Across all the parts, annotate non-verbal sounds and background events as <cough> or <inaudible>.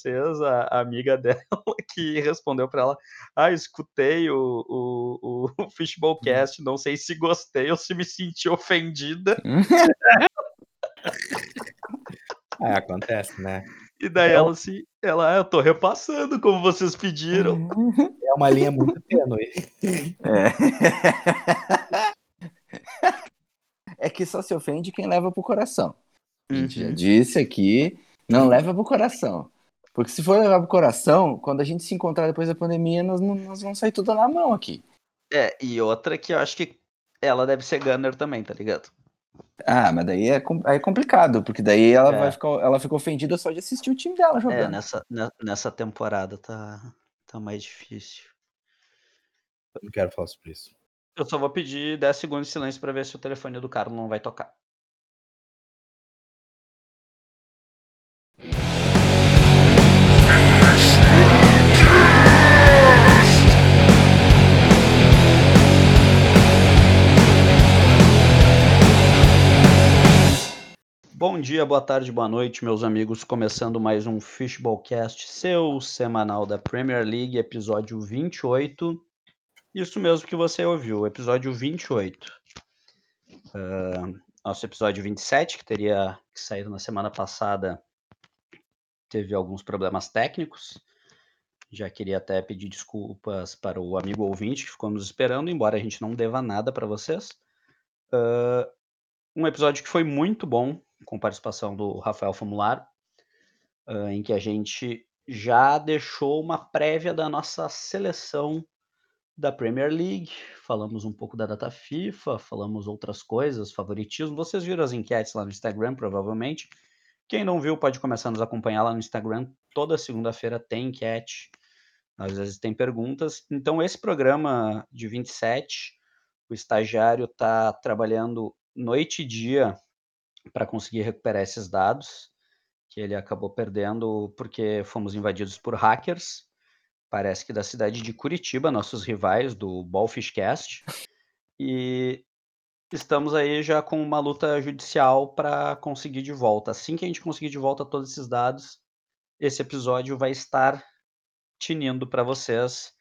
vocês, a, a amiga dela <laughs> que respondeu para ela: Ah, escutei o, o, o <laughs> Fishballcast, não sei se gostei ou se me senti ofendida. <laughs> É, acontece, né? E daí ela assim, ela, ah, eu tô repassando como vocês pediram. É uma linha muito tênue. É. é que só se ofende quem leva pro coração. A gente já Uhum. disse aqui, não leva pro coração. Porque se for levar pro coração, quando a gente se encontrar depois da pandemia, nós, não- nós vamos sair tudo na mão aqui. É, e outra que eu acho que ela deve ser Gunner também, tá ligado? Ah, mas daí é, é complicado, porque daí ela É. vai ficar, ela ficou ofendida só de assistir o time dela É, jogando. nessa, ne- nessa temporada tá, tá mais difícil. Eu não quero falar sobre isso. Eu só vou pedir 10 segundos de silêncio pra ver se o telefone do Carlos não vai tocar. Bom dia, boa tarde, boa noite, meus amigos. Começando mais um Fishballcast, seu semanal da Premier League, episódio 28. Isso mesmo que você ouviu, episódio 28. Ah, nosso episódio 27, que teria sair na semana passada, teve alguns problemas técnicos. Já queria até pedir desculpas para o amigo ouvinte que ficou nos esperando, embora a gente não deva nada para vocês. Ah, um episódio que foi muito bom, com participação do Rafael Famularo, ah, em que a gente já deixou uma prévia da nossa seleção da Premier League, falamos um pouco da data FIFA, falamos outras coisas, favoritismo. Vocês viram as enquetes lá no Instagram, provavelmente. Quem não viu pode começar a nos acompanhar lá no Instagram. Toda segunda-feira tem enquete, às vezes tem perguntas. Então, esse programa de 27, o estagiário está trabalhando noite e dia para conseguir recuperar esses dados, que ele acabou perdendo porque fomos invadidos por hackers parece que da cidade de Curitiba, nossos rivais do Ballfishcast. E estamos aí já com uma luta judicial para conseguir de volta. Assim que a gente conseguir de volta todos esses dados, esse episódio vai estar tinindo para vocês.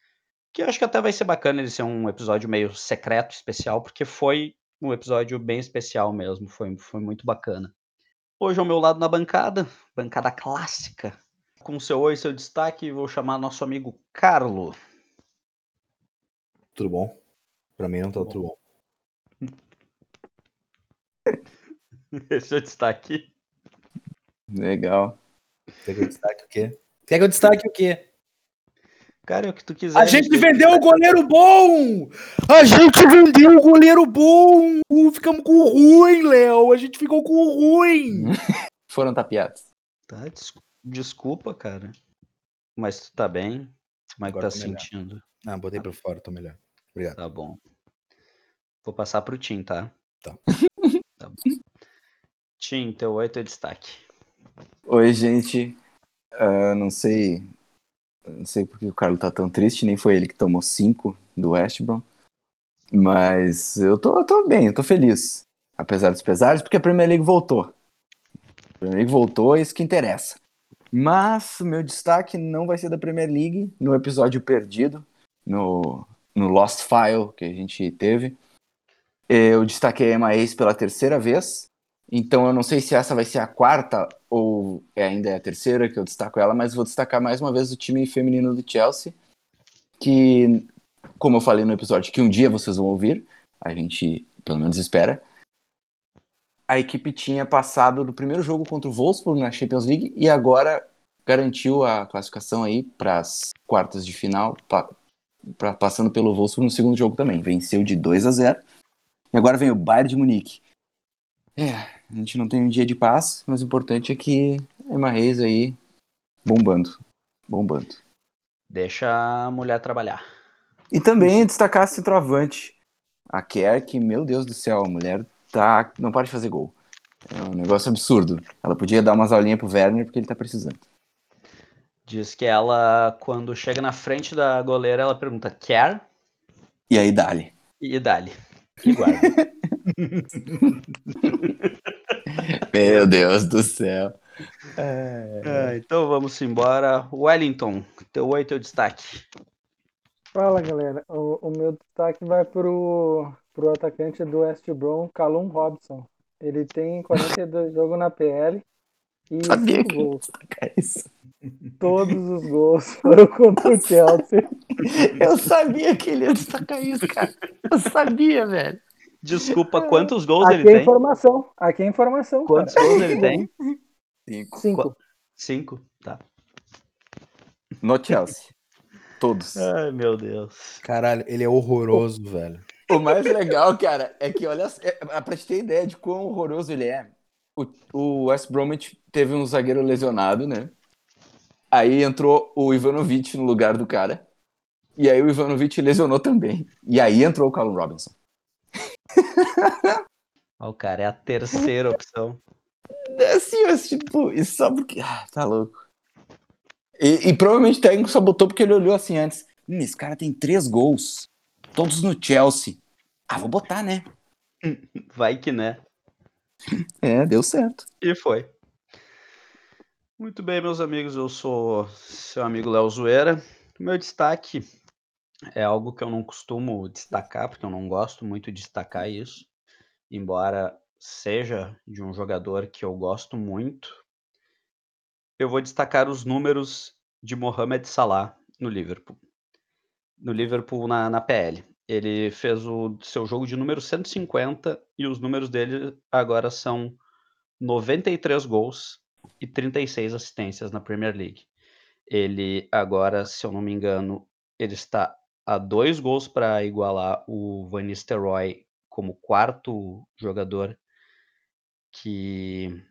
Que eu acho que até vai ser bacana ele ser um episódio meio secreto, especial, porque foi um episódio bem especial mesmo. Foi, foi muito bacana. Hoje ao meu lado na bancada, bancada clássica, com seu oi, seu destaque, vou chamar nosso amigo Carlo. Tudo bom? Pra mim não tá tudo bom. <laughs> Esse é o destaque. Legal. Quer que eu destaque o quê? Quer que eu destaque o quê? Cara, é o que tu quiser. A gente vendeu o goleiro bom! A gente vendeu o goleiro bom! Ficamos com o ruim, Léo! A gente ficou com o ruim! <laughs> Foram tapeados. Tá, des- desculpa, cara. Mas tu tá bem? Como é que Agora tá melhor. sentindo? Ah, botei pra fora, tô melhor. Obrigado. Tá bom. Vou passar pro Tim, tá? Tá. Tá bom. Tim, teu oi, teu destaque. Oi, gente. Ah, não sei. Não sei porque o Carlos tá tão triste, nem foi ele que tomou cinco do West Brom. Mas eu tô, eu tô bem, eu tô feliz. Apesar dos pesares, porque a Premier League voltou. A Premier League voltou, é isso que interessa. Mas o meu destaque não vai ser da Premier League no episódio perdido, no, no Lost File que a gente teve. Eu destaquei a Emma Ace pela terceira vez. Então eu não sei se essa vai ser a quarta ou é ainda é a terceira que eu destaco ela, mas vou destacar mais uma vez o time feminino do Chelsea, que, como eu falei no episódio, que um dia vocês vão ouvir, a gente pelo menos espera. A equipe tinha passado do primeiro jogo contra o Wolfsburg na Champions League e agora garantiu a classificação aí para as quartas de final, pa- pra- passando pelo Wolfsburg no segundo jogo também. Venceu de 2 a 0. E agora vem o Bayern de Munique. É, a gente não tem um dia de paz, mas o importante é que Emma Reis aí bombando. Bombando. Deixa a mulher trabalhar. E também destacar a centroavante. A Kerr, que, meu Deus do céu, a mulher tá, não para de fazer gol. É um negócio absurdo. Ela podia dar umas aulinhas pro Werner porque ele tá precisando. Diz que ela, quando chega na frente da goleira, ela pergunta quer E aí, dali. e dali. E guarda. <laughs> Meu Deus do céu. É, então vamos embora. Wellington, teu oi, teu destaque. Fala, galera. O, o meu destaque vai pro, pro atacante do West Brom, Calum Robson. Ele tem 42 <laughs> jogos na PL e Sabia 5 que gols. isso. Todos os gols <laughs> foram contra o Chelsea. Eu sabia que ele ia destacar isso, cara. Eu sabia, velho. Desculpa, <laughs> quantos gols Aqui ele é tem? informação. Aqui é informação. Quantos cara. gols ele tem? Cinco. Cinco. Cinco, tá. No Chelsea. Todos. Ai, meu Deus. Caralho, ele é horroroso, velho. O mais legal, cara, é que olha, é, é pra te ter ideia de quão horroroso ele é. O, o West Bromwich teve um zagueiro lesionado, né? Aí entrou o Ivanovic no lugar do cara. E aí o Ivanovic lesionou também. E aí entrou o Callum Robinson. <laughs> Ó, o cara é a terceira opção. É Assim, mas, tipo, isso só porque. Ah, tá louco. E, e provavelmente o técnico só botou porque ele olhou assim antes. Hum, esse cara tem três gols. Todos no Chelsea. Ah, vou botar, né? <laughs> Vai que né. <laughs> É, deu certo. E foi. Muito bem, meus amigos, eu sou seu amigo Léo Zoeira. Meu destaque é algo que eu não costumo destacar, porque eu não gosto muito de destacar isso, embora seja de um jogador que eu gosto muito. Eu vou destacar os números de Mohamed Salah no Liverpool. No Liverpool na, na PL. Ele fez o seu jogo de número 150 e os números dele agora são 93 gols e 36 assistências na Premier League. Ele agora, se eu não me engano, ele está a dois gols para igualar o Van Nistelrooy como quarto jogador que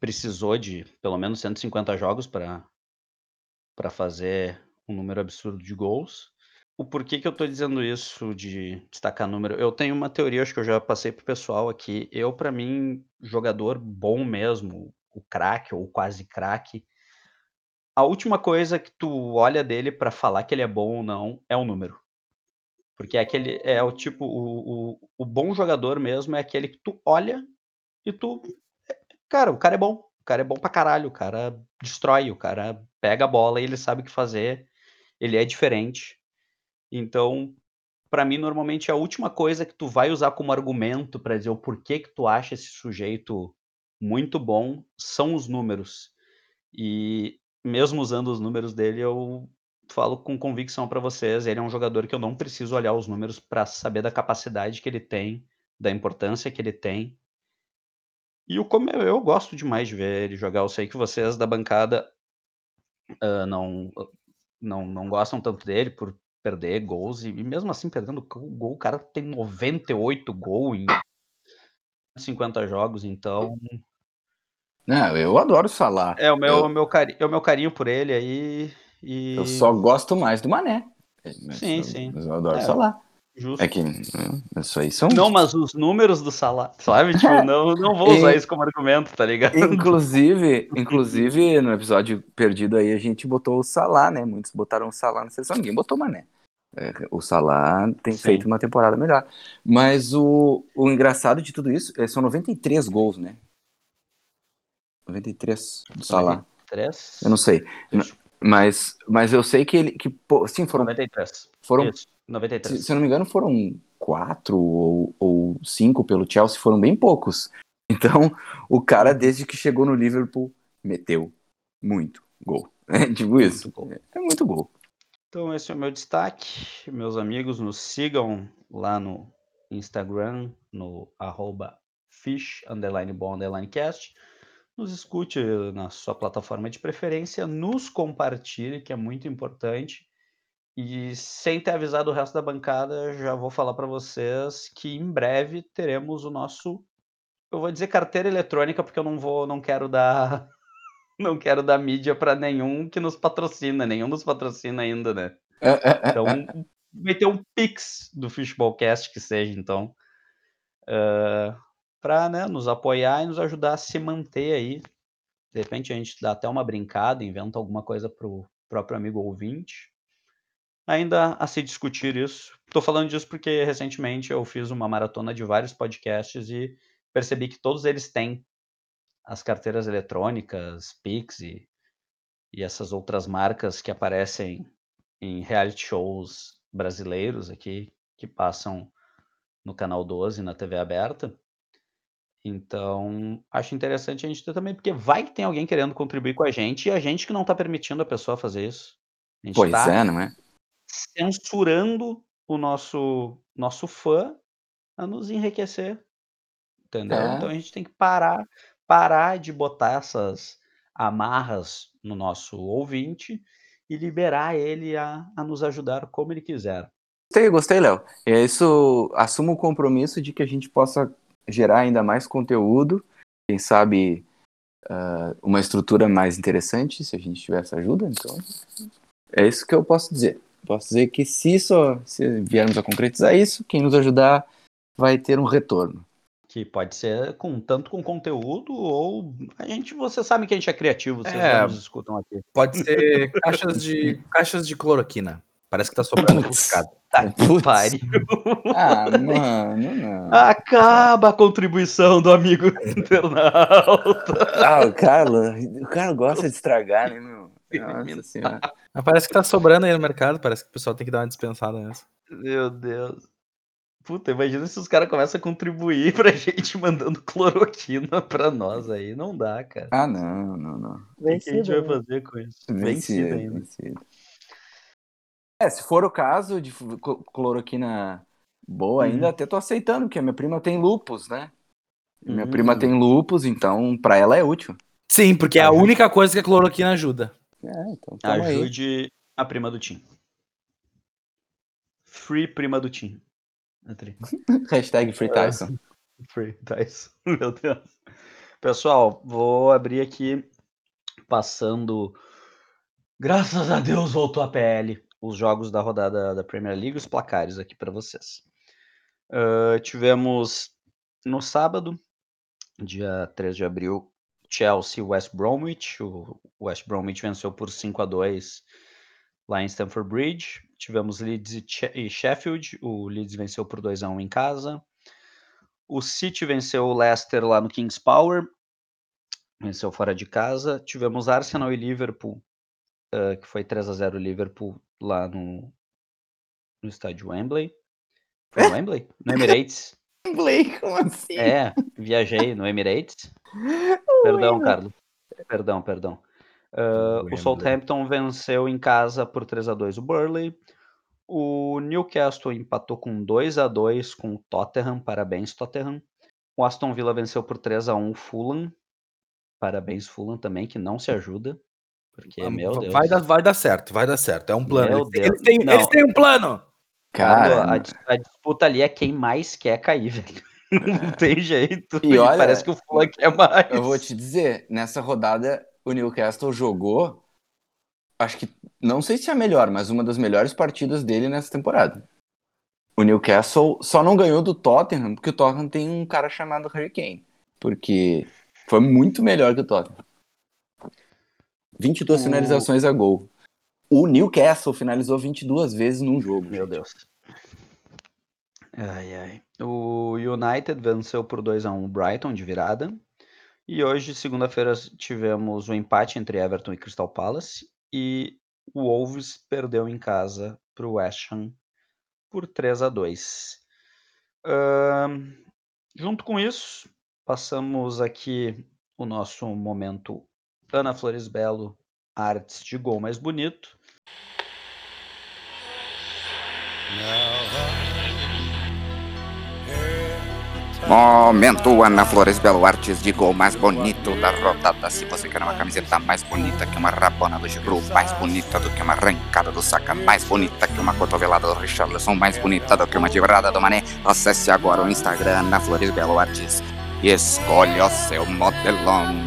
precisou de pelo menos 150 jogos para para fazer um número absurdo de gols. O porquê que eu estou dizendo isso de destacar número? Eu tenho uma teoria, acho que eu já passei pro pessoal aqui. Eu, para mim, jogador bom mesmo, o craque ou quase craque, a última coisa que tu olha dele para falar que ele é bom ou não é o número. Porque é aquele é o tipo o, o, o bom jogador mesmo é aquele que tu olha e tu cara, o cara é bom, o cara é bom pra caralho, o cara destrói, o cara pega a bola e ele sabe o que fazer, ele é diferente. Então, pra mim normalmente a última coisa que tu vai usar como argumento pra dizer o porquê que tu acha esse sujeito muito bom são os números. E mesmo usando os números dele, eu falo com convicção pra vocês, ele é um jogador que eu não preciso olhar os números pra saber da capacidade que ele tem, da importância que ele tem. E o como eu, gosto demais de ver ele jogar. Eu sei que vocês da bancada ah, não, não não gostam tanto dele por perder gols e, e mesmo assim perdendo gol, o cara tem 98 gols em 50 jogos, então Não, eu adoro o Salah. é o meu, Eu- meu, cari é o meu carinho por ele aí e Eu só gosto mais do Mané. Mas Sim, eu, sim. mas eu adoro É. Salah. justo. É que hum, isso aí são. Não, mas os números do Salah, sabe? <laughs> Tipo, não, não vou usar E- isso como argumento, tá ligado? Inclusive, <laughs> inclusive, no episódio perdido aí, a gente botou o Salah, né? Muitos botaram o Salah na seleção, ninguém botou o Mané. É, O Salah tem Sim. feito uma temporada melhor. Mas o, o engraçado de tudo isso é, são 93 gols, né? 93 do Salah. 93? Eu não sei. Mas, mas eu sei que ele. Que, sim, foram. 93. foram Isso, 93. se, se eu não me engano, foram quatro ou, ou cinco pelo Chelsea, foram bem poucos. <laughs> Então, o cara, desde que chegou no Liverpool, meteu muito gol. <laughs> É tipo isso. gol. É muito gol. Então esse é o meu destaque. Meus amigos, nos sigam lá no Instagram, no arroba fish, underline bom, underline cast. Nos escute na sua plataforma de preferência, nos compartilhe, que é muito importante. E sem ter avisado o resto da bancada, já vou falar para vocês que em breve teremos o nosso, eu vou dizer carteira eletrônica, porque eu não vou, não quero dar, <laughs> não quero dar mídia para nenhum que nos patrocina, nenhum nos patrocina ainda, né? É, é, é, Então, vai ter um Pix do Fishballcast que seja, então, para né, nos apoiar e nos ajudar a se manter aí. De repente a gente dá até uma brincada, inventa alguma coisa para o próprio amigo ouvinte. Ainda a se discutir isso. Estou falando disso porque recentemente eu fiz uma maratona de vários podcasts e percebi que todos eles têm as carteiras eletrônicas, Pix e, e essas outras marcas que aparecem em reality shows brasileiros aqui, que passam no canal 12, na TV aberta. Então, acho interessante a gente ter também, porque vai que tem alguém querendo contribuir com a gente e a gente que não está permitindo a pessoa fazer isso. A gente Pois tá é, não é? censurando o nosso nosso fã a nos enriquecer. Entendeu? É. Então a gente tem que parar, parar de botar essas amarras no nosso ouvinte e liberar ele a, a nos ajudar como ele quiser. Gostei, gostei, Léo. É isso, assumo o compromisso de que a gente possa gerar ainda mais conteúdo, quem sabe ah, uma estrutura mais interessante, se a gente tiver essa ajuda. Então, é isso que eu posso dizer. Posso dizer que se isso, se viermos a concretizar isso, quem nos ajudar vai ter um retorno. Que pode ser com tanto com conteúdo ou a gente, você sabe que a gente é criativo, vocês É. nos escutam aqui. Pode ser caixas de, caixas de cloroquina. Parece que tá sobrando complicado. Tá que pariu. Ah, mano, não. Acaba a contribuição do amigo internauta. Ah, o Carlos, o Carlos gosta de estragar, né, meu? Nossa senhora. Mas parece que tá sobrando aí no mercado. Parece que o pessoal tem que dar uma dispensada nessa. Meu Deus. Puta, imagina se os caras começam a contribuir pra gente mandando cloroquina pra nós aí. Não dá, cara. Ah, não, não, não. O que a gente vai fazer com isso? Vencido, Vencido ainda. vencido. É, se for o caso de cloroquina boa Hum. ainda, até tô aceitando, porque a minha prima tem lupus, né? Minha Hum. prima tem lupus, então pra ela é útil. Sim, porque é a única coisa que a cloroquina ajuda. É, então tamo aí. Ajude a prima do Tim. Free prima do Tim. <laughs> Hashtag Free Tyson. <laughs> Free Tyson. <laughs> Meu Deus. Pessoal, vou abrir aqui passando. Graças a Deus voltou a PL. Os jogos da rodada da Premier League, os placares aqui para vocês. Ah, tivemos no sábado, dia 3 de abril, Chelsea West Bromwich. O West Bromwich venceu por 5 a 2 lá em Stamford Bridge. Tivemos Leeds e e Sheffield. O Leeds venceu por 2 a 1 em casa. O City venceu o Leicester lá no Kings Power. Venceu fora de casa. Tivemos Arsenal e Liverpool, eh, que foi 3 a 0 Liverpool lá no, no estádio Wembley. Foi no Wembley? No Emirates. <laughs> Blake, como assim? É, viajei no Emirates. <laughs> Perdão, Carlos. Perdão, perdão. Ah, o Wembley. Southampton venceu em casa por 3 a 2 o Burley. O Newcastle empatou com 2 a 2 com o Tottenham. Parabéns, Tottenham. O Aston Villa venceu por 3 a 1 o Fulham. Parabéns, Fulham também, que não se ajuda. Porque, Ah, meu Deus. vai, dar, vai dar certo, vai dar certo. É um plano. Eles, têm- eles têm, Não. eles têm um plano. Cara, a, a disputa ali é quem mais quer cair, <laughs> velho. Não <laughs> tem jeito. E olha, parece que o Fulham quer mais. eu vou te dizer, nessa rodada o Newcastle jogou, acho que, não sei se é a melhor, mas uma das melhores partidas dele nessa temporada. O Newcastle só não ganhou do Tottenham, porque o Tottenham tem um cara chamado Harry Kane. Porque foi muito melhor que o Tottenham. 22 O- finalizações a gol. O Newcastle finalizou 22 vezes num jogo. Meu Deus. Ai, ai. O United venceu por 2 a 1 o Brighton de virada. E hoje, segunda-feira, tivemos o empate entre Everton e Crystal Palace. E o Wolves perdeu em casa para o West Ham por 3 a 2. Ahn, junto com isso, passamos aqui o nosso momento Ana Flores Belo, artes de gol mais bonito. Momento Ana Flores Belo Artes de gol mais bonito da rodada. Se você quer uma camiseta mais bonita que uma rabona do Giroud, mais bonita do que uma arrancada do Saka, mais bonita que uma cotovelada do Richarlison, mais bonita do que uma divrada do Mané, acesse agora o Instagram Ana Flores Belo Artes e escolha o seu modelão.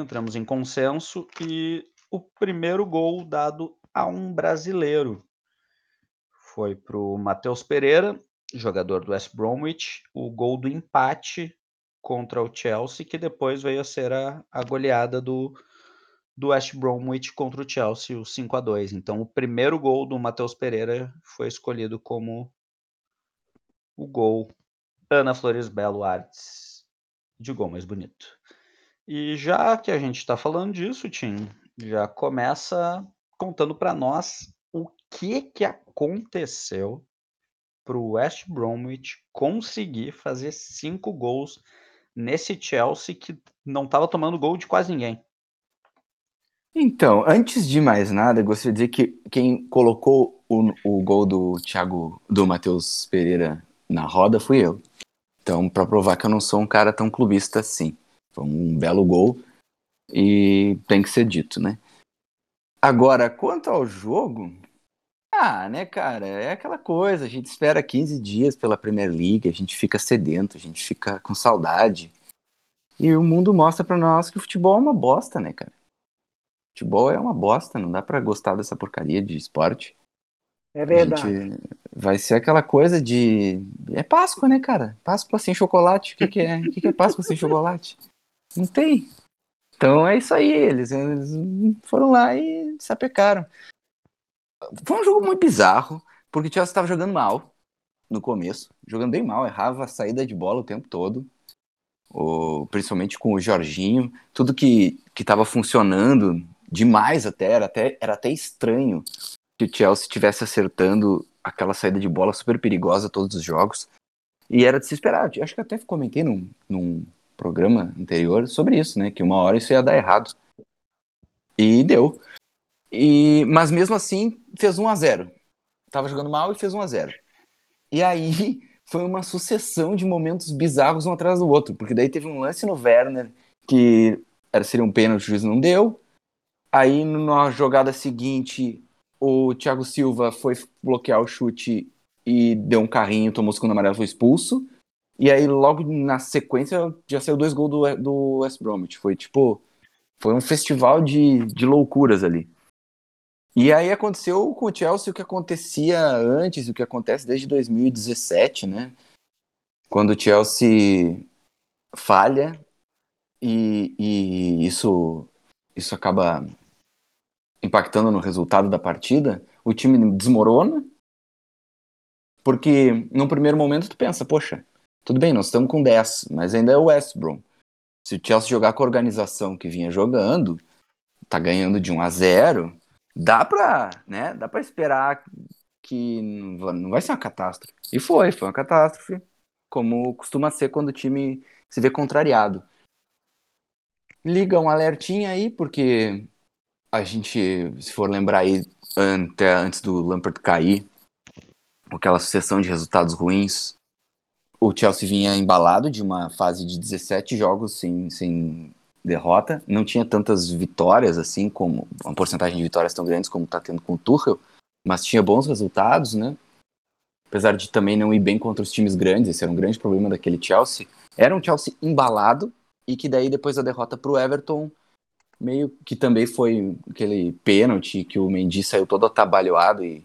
Entramos em consenso e o primeiro gol dado a um brasileiro foi para o Matheus Pereira, jogador do West Bromwich, o gol do empate contra o Chelsea, que depois veio a ser a, a goleada do, do West Bromwich contra o Chelsea, o 5 a 2 Então, o primeiro gol do Matheus Pereira foi escolhido como o gol Ana Flores Belo Artes de gol mais bonito. E já que a gente está falando disso, Tim, já começa contando para nós o que que aconteceu para o West Bromwich conseguir fazer cinco gols nesse Chelsea que não estava tomando gol de quase ninguém. Então, antes de mais nada, gostaria de dizer que quem colocou o, o gol do Thiago, do Matheus Pereira na roda fui eu. Então, para provar que eu não sou um cara tão clubista assim. Foi um belo gol e tem que ser dito, né? Agora, quanto ao jogo, ah, né, cara, é aquela coisa, a gente espera 15 dias pela Premier League, a gente fica sedento, a gente fica com saudade. E o mundo mostra para nós que o futebol é uma bosta, né, cara? Futebol é uma bosta, não dá para gostar dessa porcaria de esporte. É verdade. vai ser aquela coisa de. É Páscoa, né, cara? Páscoa sem chocolate. O que, que é? O que, que é Páscoa sem chocolate? Não tem. Então é isso aí. Eles, eles foram lá e sapecaram. Foi um jogo muito bizarro, porque o Chelsea estava jogando mal no começo. Jogando bem mal, errava a saída de bola o tempo todo. O, principalmente com o Jorginho. Tudo que estava funcionando demais até era, até, era até estranho que o Chelsea estivesse acertando aquela saída de bola super perigosa todos os jogos. E era de se esperar. Acho que até comentei num, num programa anterior sobre isso, né? Que uma hora isso ia dar errado. E deu. E, mas mesmo assim, fez 1 a 0 Tava jogando mal e fez 1 a 0 E aí <laughs> foi uma sucessão de momentos bizarros um atrás do outro. Porque daí teve um lance no Werner que era, seria um pênalti, o juiz não deu. Aí na jogada seguinte, o Thiago Silva foi bloquear o chute e deu um carrinho, tomou o segundo amarelo, foi expulso. E aí, logo na sequência, já saiu dois gols do, do West Bromwich. Foi tipo. Foi um festival de, de loucuras ali. E aí aconteceu com o Chelsea o que acontecia antes, o que acontece desde 2017, né? Quando o Chelsea falha e, e isso, isso acaba impactando no resultado da partida, o time desmorona, porque num primeiro momento tu pensa, poxa, tudo bem, nós estamos com 10, mas ainda é o West Brom. Se o Chelsea jogar com a organização que vinha jogando, tá ganhando de 1 a 0, dá pra, né, dá pra esperar que não vai ser uma catástrofe. E foi, foi uma catástrofe, como costuma ser quando o time se vê contrariado. Liga um alertinha aí, porque a gente, se for lembrar aí, até antes do Lampard cair, aquela sucessão de resultados ruins, o Chelsea vinha embalado de uma fase de 17 jogos sem, sem derrota, não tinha tantas vitórias assim, como uma porcentagem de vitórias tão grandes como está tendo com o Tuchel, mas tinha bons resultados, né? Apesar de também não ir bem contra os times grandes, esse era um grande problema daquele Chelsea. Era um Chelsea embalado e que daí depois da derrota para o Everton meio que também foi aquele pênalti que o Mendy saiu todo atabalhoado e,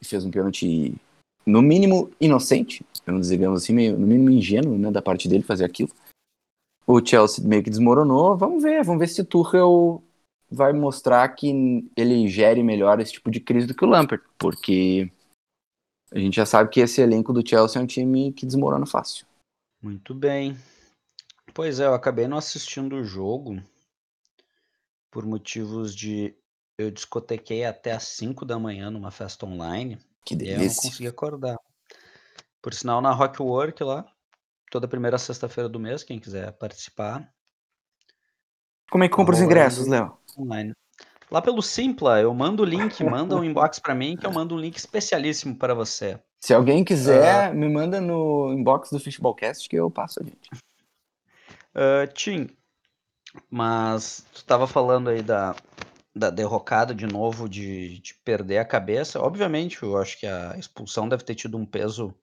e fez um pênalti no mínimo inocente, não digamos assim, meio, no mínimo ingênuo, né, da parte dele fazer aquilo. O Chelsea meio que desmoronou, vamos ver, vamos ver se o Tuchel vai mostrar que ele gere melhor esse tipo de crise do que o Lampard, porque a gente já sabe que esse elenco do Chelsea é um time que desmorona fácil. Muito bem. Pois é, eu acabei não assistindo o jogo, por motivos de eu discotequei até às 5 da manhã numa festa online. Que delícia. E eu não consegui acordar. Por sinal, na Rockwork lá, toda primeira sexta-feira do mês, quem quiser participar. Como é que compra os ingressos, Léo? Online. Lá pelo Simpla, eu mando o link, <laughs> manda um inbox para mim que eu mando um link especialíssimo para você. Se alguém quiser, uh, me manda no inbox do Fishballcast que eu passo a gente. Uh, Tim, mas tu estava falando aí da, da derrocada de novo, de, de perder a cabeça. Obviamente, eu acho que a expulsão deve ter tido um peso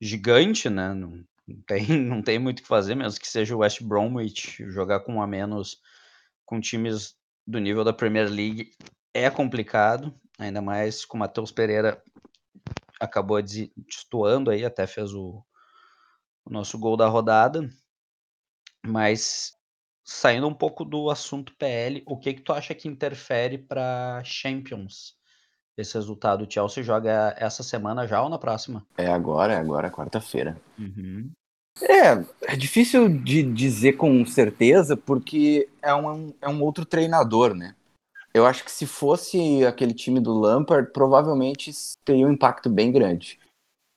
gigante, né? Não, tem, <laughs> não tem muito o que fazer, mesmo que seja o West Bromwich, jogar com um a menos com times do nível da Premier League é complicado, ainda mais com o Matheus Pereira acabou destoando aí, até fez o, o nosso gol da rodada. Mas saindo um pouco do assunto PL, o que que tu acha que interfere para Champions? Esse resultado, o Chelsea joga essa semana já ou na próxima? É agora, é agora, quarta-feira. Uhum. É, é difícil de dizer com certeza, porque é um, é um outro treinador, né? Eu acho que se fosse aquele time do Lampard, provavelmente teria um impacto bem grande.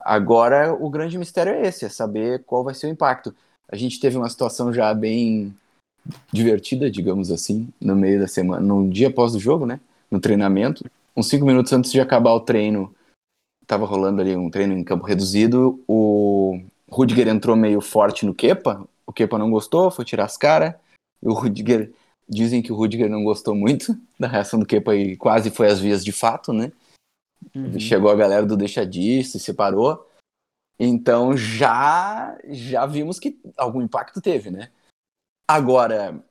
Agora, o grande mistério é esse, é saber qual vai ser o impacto. A gente teve uma situação já bem divertida, digamos assim, no meio da semana, no dia após o jogo, né? No treinamento. Uns cinco minutos antes de acabar o treino, tava rolando ali um treino em campo reduzido, o Rudiger entrou meio forte no Kepa, o Kepa não gostou, foi tirar as caras, o Rudiger, dizem que o Rudiger não gostou muito da reação do Kepa e quase foi às vias de fato, né? Uhum. Chegou a galera do deixa disso, se separou. Então já já vimos que algum impacto teve, né? Agora,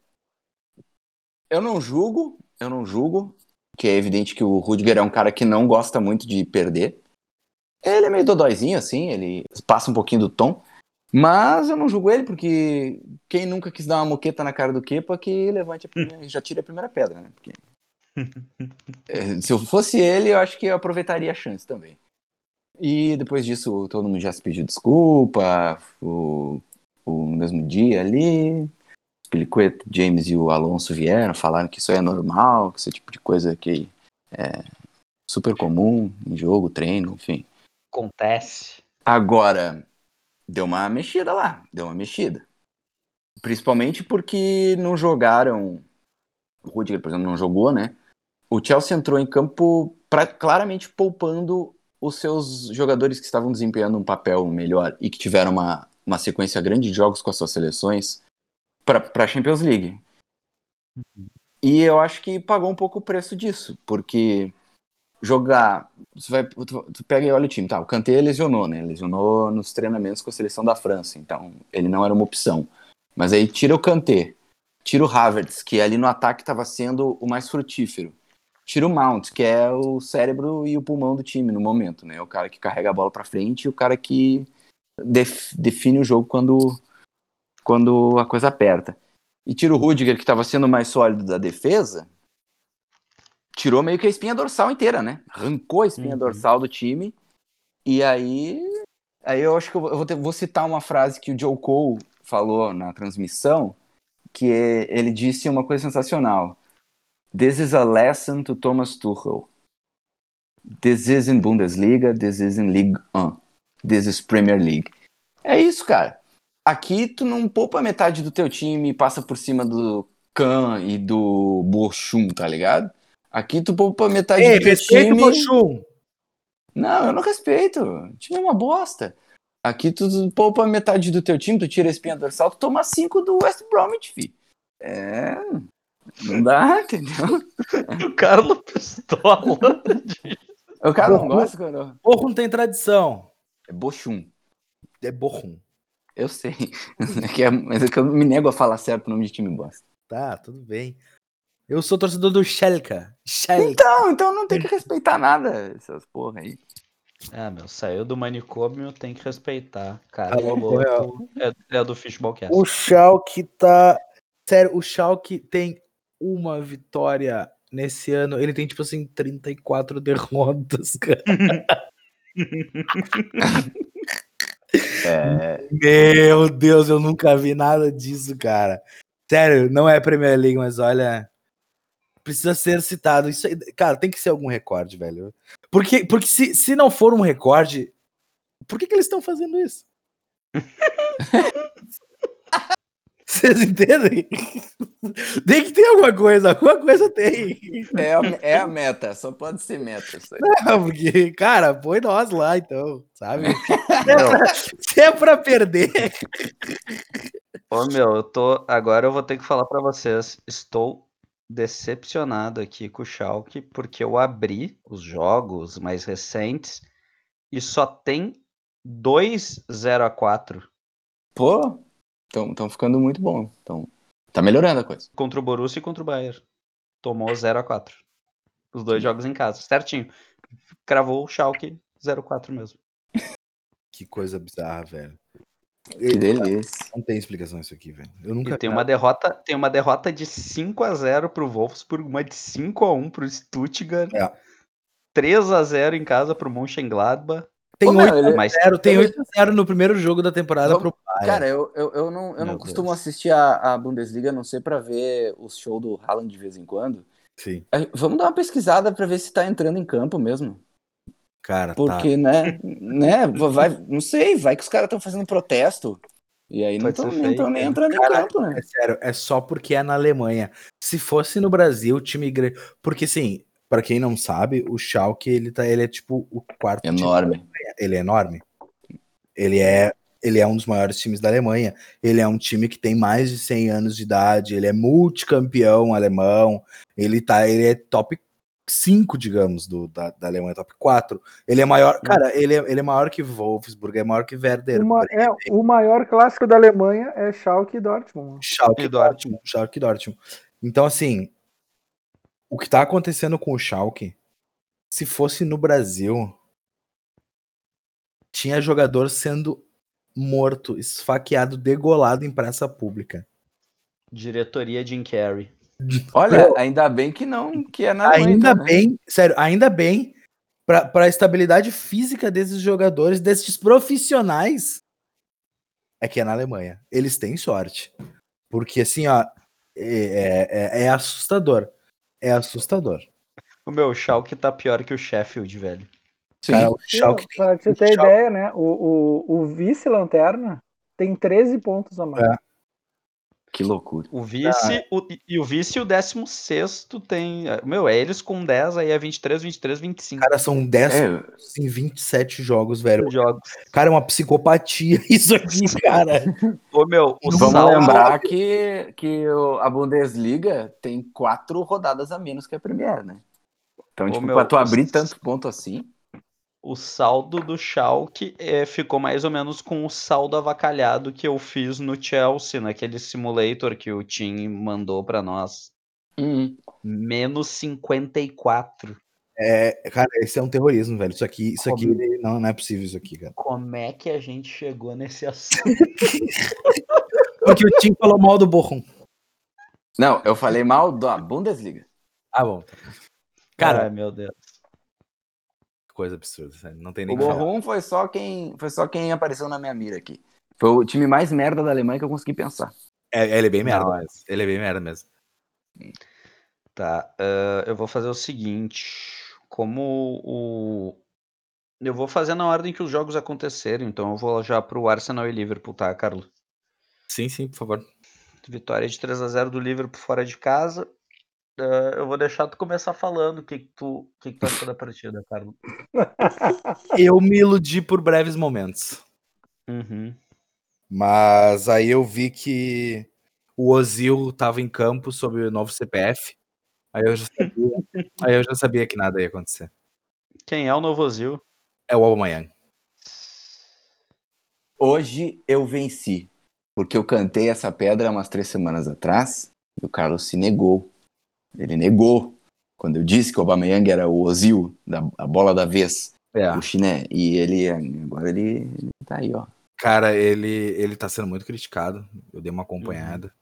eu não julgo, eu não julgo, que é evidente que o Rudiger é um cara que não gosta muito de perder. Ele é meio dodóizinho, assim, ele passa um pouquinho do tom. Mas eu não julgo ele, porque quem nunca quis dar uma moqueta na cara do Kepa, que levante a <laughs> primeira, já tire a primeira pedra, né? Porque é, se eu fosse ele, eu acho que eu aproveitaria a chance também. E depois disso, todo mundo já se pediu desculpa, o, o mesmo dia ali. Peliquet, James e o Alonso vieram, falaram que isso é normal, que esse tipo de coisa que é super comum em jogo, treino, enfim. Acontece. Agora, deu uma mexida lá, deu uma mexida. Principalmente porque não jogaram. O Rudiger, por exemplo, não jogou, né? O Chelsea entrou em campo pra, claramente poupando os seus jogadores que estavam desempenhando um papel melhor e que tiveram uma, uma sequência grande de jogos com as suas seleções para a Champions League. E eu acho que pagou um pouco o preço disso, porque jogar. Você vai, tu, tu pega e olha o time, tá? O Kanté lesionou, né? Lesionou nos treinamentos com a seleção da França, então ele não era uma opção. Mas aí tira o Kanté, tira o Havertz, que ali no ataque estava sendo o mais frutífero. Tira o Mount, que é o cérebro e o pulmão do time no momento, né? O cara que carrega a bola para frente e o cara que def, define o jogo quando quando a coisa aperta. E tira o Rudiger, que estava sendo mais sólido da defesa, tirou meio que a espinha dorsal inteira, né? Arrancou a espinha Uhum. dorsal do time. E aí. Aí eu acho que eu vou, ter- vou citar uma frase que o Joe Cole falou na transmissão, que é- ele disse uma coisa sensacional. This is a lesson to Thomas Tuchel. This isn't Bundesliga, this isn't League 1. This is Premier League. É isso, cara. Aqui tu não poupa metade do teu time e passa por cima do Khan e do Bochum, tá ligado? Aqui tu poupa metade Ei, do teu time. Bochum. Não, eu não respeito. O time é uma bosta. Aqui tu poupa metade do teu time, tu tira a espinha dorsal, tu toma cinco do West Bromwich, fi. É. Não dá, <laughs> entendeu? O Carlos Pistola. O cara não gosta quando. Bochum tem tradição. É Bochum. É Bochum. Eu sei. <laughs> É que é- Mas é que eu me nego a falar certo o nome de time bosta. Tá, tudo bem. Eu sou torcedor do Schalke. Schalke. Então, então não tem que respeitar nada, essas porra aí. Ah, meu, saiu do manicômio, tem que respeitar. Cara, Tá é louco, louco. É, é do Fishballcast. O Schalke tá... Sério, o Schalke tem uma vitória nesse ano. Ele tem, tipo assim, 34 derrotas, cara. <laughs> Meu Deus, eu nunca vi nada disso, cara. Sério, não é Premier League, mas olha. Precisa ser citado. Isso cara, tem que ser algum recorde, velho. Porque, porque se, se não for um recorde, por que, que eles estão fazendo isso? <laughs> Vocês entendem? Tem que ter alguma coisa, alguma coisa tem. é, a, é a meta, só pode ser meta. Isso aí. Não, porque, cara, põe nós lá, então, sabe? <laughs> Se é pra, se é pra perder. Ô, meu, eu tô. Agora eu vou ter que falar pra vocês. Estou decepcionado aqui com o Schalke, porque eu abri os jogos mais recentes e só tem dois 0 a 4 Pô, estão ficando muito bom. Então, tá melhorando a coisa. contra o Borussia e contra o Bayern. Tomou 0 a 4 Os dois jogos em casa, certinho. Cravou o Schalke 0 a 4 mesmo. <laughs> Que coisa bizarra, velho. Que delícia. Não tem explicação isso aqui, velho. Eu E nunca tem vi uma derrota, tem uma derrota de 5 a 0 pro Wolfsburg, uma de 5 a 1 pro Stuttgart. É. 3 a 0 em casa pro Mönchengladbach. Tem Ô, meu, 8 ele- Mas 0 tem ele- 8 a 0 no primeiro jogo da temporada Vamos- pro Bayern. Cara, eu, eu, eu não, eu não costumo Deus. assistir a, a Bundesliga, a não sei pra ver os shows do Haaland de vez em quando. Sim. Vamos dar uma pesquisada pra ver se tá entrando em campo mesmo. Cara, tá. Porque, né, né, vai, não sei, vai que os caras estão fazendo protesto. E aí não Pode estão ser nem, né? entrando em Cara, campo, né? É sério, é só porque é na Alemanha. Se fosse no Brasil, o time grande. Porque, assim, pra quem não sabe, o Schalke, ele, tá, ele é tipo o quarto time Enorme. da Alemanha. Ele é enorme. Ele é, ele é um dos maiores times da Alemanha. Ele é um time que tem mais de 100 anos de idade. Ele é multicampeão alemão. Ele, tá, ele é top 5, digamos, do, da, da Alemanha, top 4. Ele é maior. Cara, ele é, ele é maior que Wolfsburg, é maior que Werder. Uma- é, o maior clássico da Alemanha é Schalke e Dortmund. Schalke E Dortmund. Schalke e Dortmund. Então, assim, o que tá acontecendo com o Schalke, se fosse no Brasil, tinha jogador sendo morto, esfaqueado, degolado em praça pública. Diretoria Jim Carrey. Olha, ainda bem que não, que é na Alemanha, Ainda então, né? bem, sério, ainda bem para a estabilidade física desses jogadores, desses profissionais, é que é na Alemanha. Eles têm sorte. Porque, assim, ó, é, é- é assustador. É assustador. O meu Schalke tá pior que o Sheffield, velho. Sim. Cara, o Schalke Pra te o ter Schalke- ideia, né? O, o, o vice-lanterna tem 13 pontos a mais. É. Que loucura. O vice o- e o vice e o 16 tem. Meu, é eles com 10, aí é 23, 23, 25 Cara, são 10 É, em 27 jogos, velho. jogos. Cara, é uma psicopatia <laughs> isso aqui, cara. Ô, meu, o vamos saldo. lembrar que, que a Bundesliga tem quatro rodadas a menos que a Premier, né? Então, Ô, tipo, meu, pra tu abrir tanto ponto assim. O saldo do Schalke é, ficou mais ou menos com o saldo avacalhado que eu fiz no Chelsea, naquele simulator que o Tim mandou pra nós. hum, Menos 54. É, cara, esse é um terrorismo, velho. Isso aqui, isso aqui Como- ele- não, não é possível isso aqui, cara. Como é que a gente chegou nesse assunto? <laughs> Porque o Tim falou mal do Borrom. Não, eu falei mal da Bundesliga. Ah, bom. Cara, Ai, meu Deus. Coisa absurda. Não tem nem O. Borrom foi só quem foi só quem apareceu na minha mira aqui. Foi o time mais merda da Alemanha que eu consegui pensar. É, ele é bem merda Não, mesmo. Ele é bem merda mesmo. Tá, ah, eu vou fazer o seguinte. Como o. Eu vou fazer na ordem que os jogos aconteceram, então eu vou já pro Arsenal e Liverpool, tá, Carlos? Sim, sim, por favor. Vitória de 3 a 0 do Liverpool fora de casa. Eu vou deixar tu começar falando o que, que, tu, o que, que tu achou da partida, Carlos. <laughs> Eu me iludi por breves momentos. Uhum. Mas aí eu vi que o Ozil tava em campo sob o novo CPF. Aí eu já sabia, <laughs> aí eu já sabia que nada ia acontecer. Quem é o novo Ozil? É o Aubameyang. Hoje eu venci, porque eu cantei essa pedra umas três semanas atrás e o Carlos se negou. Ele negou quando eu disse que o Aubameyang era o Ozil, da, a bola da vez, É. o chiné. E ele agora ele, ele tá aí, ó. Cara, ele, ele tá sendo muito criticado. Eu dei uma acompanhada.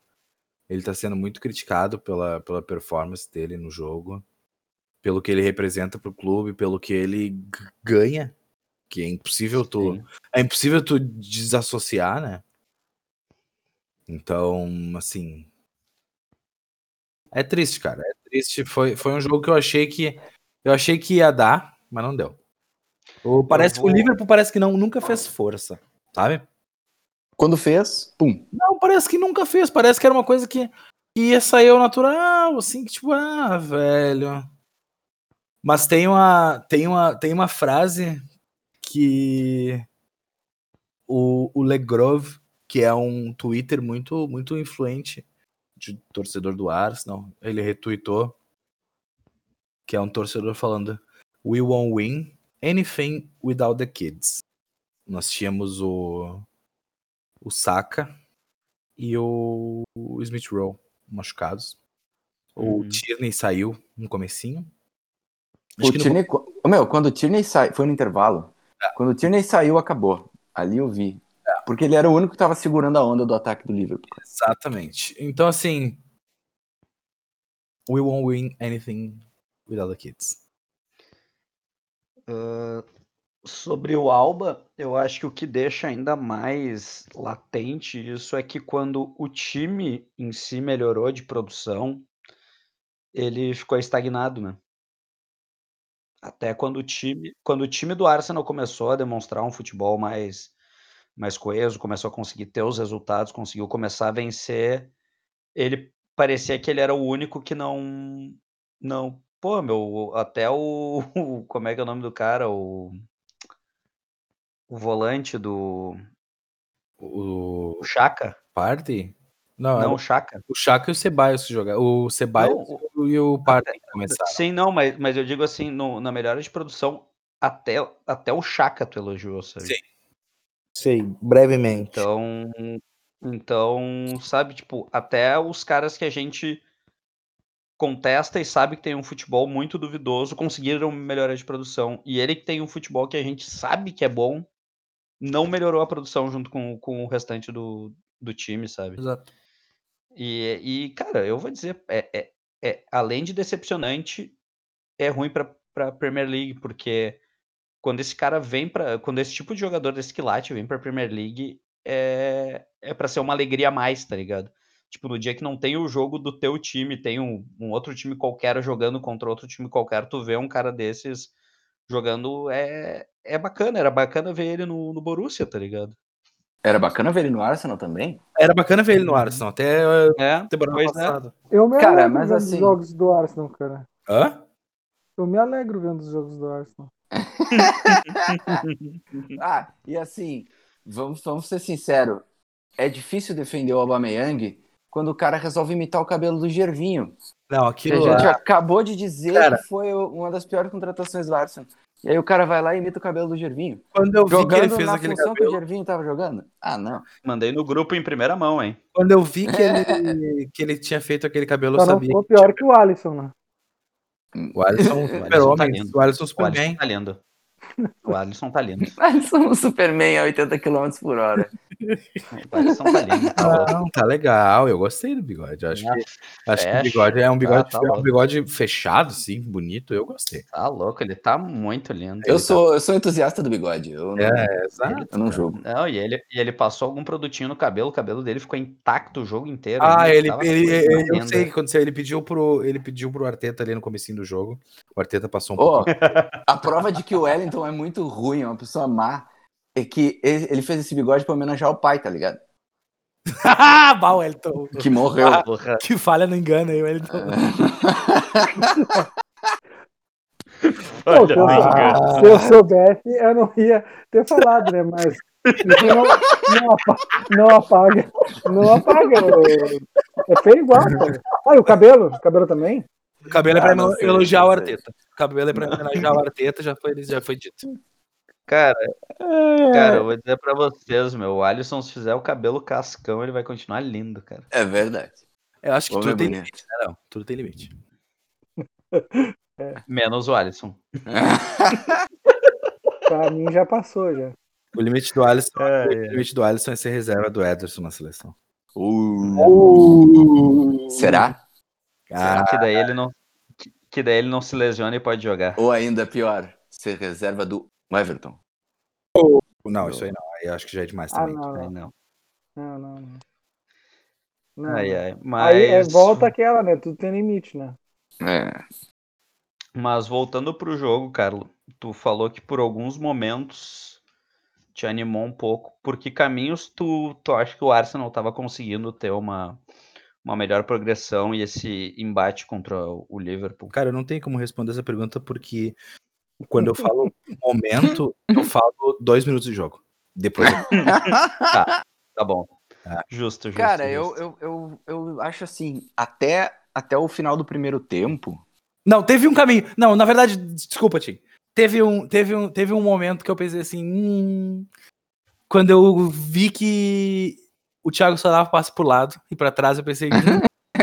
Ele tá sendo muito criticado pela, pela performance dele no jogo, pelo que ele representa pro clube, pelo que ele ganha. Que é impossível tu. Sim. É impossível tu desassociar, né? Então, assim. É triste, cara. É triste. Foi, foi um jogo que eu achei que. Eu achei que ia dar, mas não deu. O, parece que vou- o Liverpool parece que não, nunca fez força, sabe? Quando fez, pum. Não, parece que nunca fez. Parece que era uma coisa que, que ia sair ao natural, assim, que tipo, ah, velho. Mas tem uma, tem uma, tem uma frase que o, o Legrove, que é um Twitter muito, muito influente de torcedor do Arsenal, ele retweetou, que é um torcedor falando We won't win anything without the kids. Nós tínhamos o o Saka e o, o Smith Rowe machucados. O Uhum. Tierney saiu no comecinho. Acho O no- Tierney, Ô, meu, quando o Tierney saiu, foi no intervalo. É. Quando o Tierney saiu, acabou. Ali eu vi. Porque ele era o único que tava segurando a onda do ataque do Liverpool. Exatamente. Então, assim. We won't win anything without the kids. Ah, sobre o Alba, eu acho que o que deixa ainda mais latente isso é que quando o time em si melhorou de produção, ele ficou estagnado, né? Até quando o time, quando o time do Arsenal começou a demonstrar um futebol mais, mais coeso, começou a conseguir ter os resultados, conseguiu começar a vencer, ele parecia que ele era o único que não, não, pô, meu, até <laughs> o, como é que é o nome do cara, o, o volante do, O o Chaka? Party? Não, Não, era o Chaka. o Chaka e o Ceballos que jogaram. O Ceballos Não, e o Party que começaram. Sim, não, mas, mas eu digo assim, no- na melhora de produção, até, até o Chaka tu elogiou, sabe? Sim. Sei, brevemente. Então, então, sabe, tipo, até os caras que a gente contesta e sabe que tem um futebol muito duvidoso conseguiram melhorar de produção. E ele que tem um futebol que a gente sabe que é bom, não melhorou a produção junto com, com o restante do, do time, sabe? Exato. E, e, cara, eu vou dizer, é, é, é- além de decepcionante, é ruim pra, pra Premier League, porque quando esse cara vem para quando esse tipo de jogador desse quilate vem pra Premier League, é, é para ser uma alegria a mais, tá ligado? Tipo, no dia que não tem o jogo do teu time, tem um, um outro time qualquer jogando contra outro time qualquer, tu vê um cara desses jogando, é, é bacana, era bacana ver ele no, no Borussia, tá ligado? Era bacana ver ele no Arsenal também. Era bacana ver ele no Arsenal, até É, temporada pois é. passada. Eu me Cara, alegro mas vendo assim- os jogos do Arsenal, cara. Hã? Eu me alegro vendo os jogos do Arsenal. <laughs> Ah, e assim, vamos, vamos ser sinceros. É difícil defender o Aubameyang quando o cara resolve imitar o cabelo do Gervinho. Não, Que a aquilo gente lá. acabou de dizer Cara. que foi uma das piores contratações do Arsenal. E aí o cara vai lá e imita o cabelo do Gervinho. Quando eu vi que Jogando ele fez na aquele função que cabelo. o Gervinho tava jogando? Ah, não. Mandei no grupo em primeira mão, hein? Quando eu vi que ele, que ele tinha feito aquele cabelo, eu Só não sabia. ficou pior que o Alisson, né? O Alisson, <laughs> Alisson super homem. tá lindo. o Alisson O super Alisson bem. tá lindo. O Alisson tá lindo. <laughs> Alisson um Superman a 80 km por hora. Tá. Tá. Não, tá legal. Eu gostei do bigode. Eu Acho que, acho que o bigode é um bigode, tá é um bigode fechado, sim, bonito. Eu gostei. Tá louco, ele tá muito lindo. Eu Ele sou, eu sou entusiasta do bigode. Eu não, É, exato. eu não jogo. Tá... Não, e ele, e ele passou algum produtinho no cabelo, o cabelo dele ficou intacto o jogo inteiro. Ah, ainda, ele, ele, ele- eu sei o que aconteceu. Ele pediu pro, ele pediu pro Arteta ali no comecinho do jogo. O Arteta passou um Ó, pouco. a prova de que o Wellington é muito ruim, é uma pessoa má, é que ele fez esse bigode pra homenagear o pai, tá ligado? <laughs> bah, o Elton. Que morreu. Ah, porra. Que falha não engana aí, o Elton. <laughs> Pô, se, eu, ah, se eu soubesse, eu não ia ter falado, né? Mas não, não, apa- não apaga. Não apaga. É feio igual, cara. Ah, e o cabelo? O cabelo também? O cabelo é pra Ah, elogiar o. Arteta. O cabelo é pra homenagear o Arteta, já foi, já foi dito. Cara, cara, eu vou dizer pra vocês, meu, o Alisson, se fizer o cabelo cascão, ele vai continuar lindo, cara. É verdade. Eu acho que Homem tudo tem bonito. limite, né? Não, tudo tem limite. <laughs> Menos o Alisson. <laughs> Pra mim já passou, já. O limite do Alisson, É, o limite do Alisson é ser reserva do Ederson na seleção. Uh. Será? Ah, Que daí ele não. que- Que daí ele não se lesiona e pode jogar. Ou ainda pior, ser reserva do Everton. não, isso aí não. Aí eu acho que já é demais Ah, também. não, Aí não. não. Não, não, não. Não, Ai, não. ai. Mas, Aí é, volta aquela, né? Tudo tem limite, né? É. mas voltando pro jogo, Carlos, tu falou que por alguns momentos te animou um pouco. Por que caminhos tu, tu acha que o Arsenal estava conseguindo ter uma, uma melhor progressão e esse embate contra o Liverpool? Cara, eu não tenho como responder essa pergunta porque quando eu <laughs> falo momento, eu falo dois minutos de jogo. Depois eu- <laughs> Tá bom. Ah. Justo, justo. Cara, eu, justo. eu, eu, eu acho assim, até, até o final do primeiro tempo. Não, teve um caminho. Não, na verdade, desculpa, Tim. Teve um, teve um, teve um momento que eu pensei assim. hum, quando eu vi que o Thiago só dava passe pro lado e pra trás, eu pensei. <laughs>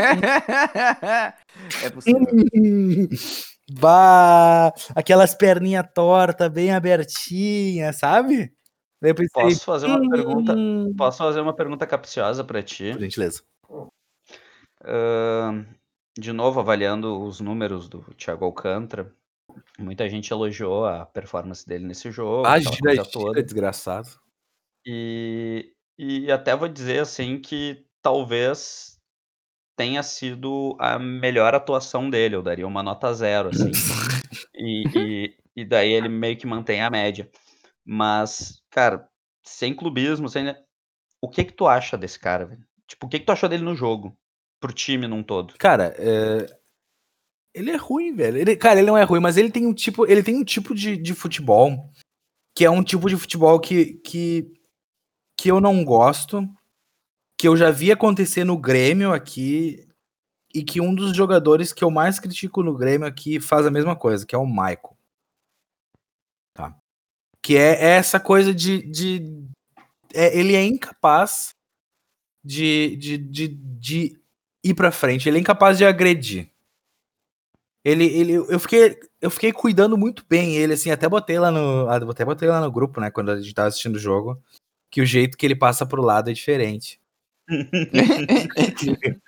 é possível. Bah, aquelas perninhas tortas, bem abertinhas, sabe? Eu pensei, Posso fazer uma pergunta? "Hum, Posso fazer uma pergunta capciosa pra ti? Por gentileza. Ahn, de novo, avaliando os números do Thiago Alcântara, muita gente elogiou a performance dele nesse jogo, Ah, coisa gira, toda. desgraçado. E, e até vou dizer assim que talvez tenha sido a melhor atuação dele. Eu daria uma nota zero, assim. <laughs> E, e, e daí ele meio que mantém a média. Mas, cara, sem clubismo, sem. O que que tu acha desse cara, velho? Tipo, o que que tu achou dele no jogo? Pro time num todo? Cara, é, ele é ruim, velho. Ele, cara, ele não é ruim, mas ele tem um tipo, ele tem um tipo de, de futebol que é um tipo de futebol que, que, que eu não gosto, que eu já vi acontecer no Grêmio aqui e que um dos jogadores que eu mais critico no Grêmio aqui faz a mesma coisa, que é o Michael. Tá. Que é essa coisa de, de é, ele é incapaz de, de, de, de ir pra frente, ele é incapaz de agredir. Ele, ele, eu fiquei, eu fiquei cuidando muito bem ele, assim, até botei lá no, até botei lá no grupo, né, quando a gente tava assistindo o jogo, que o jeito que ele passa pro lado é diferente. <laughs>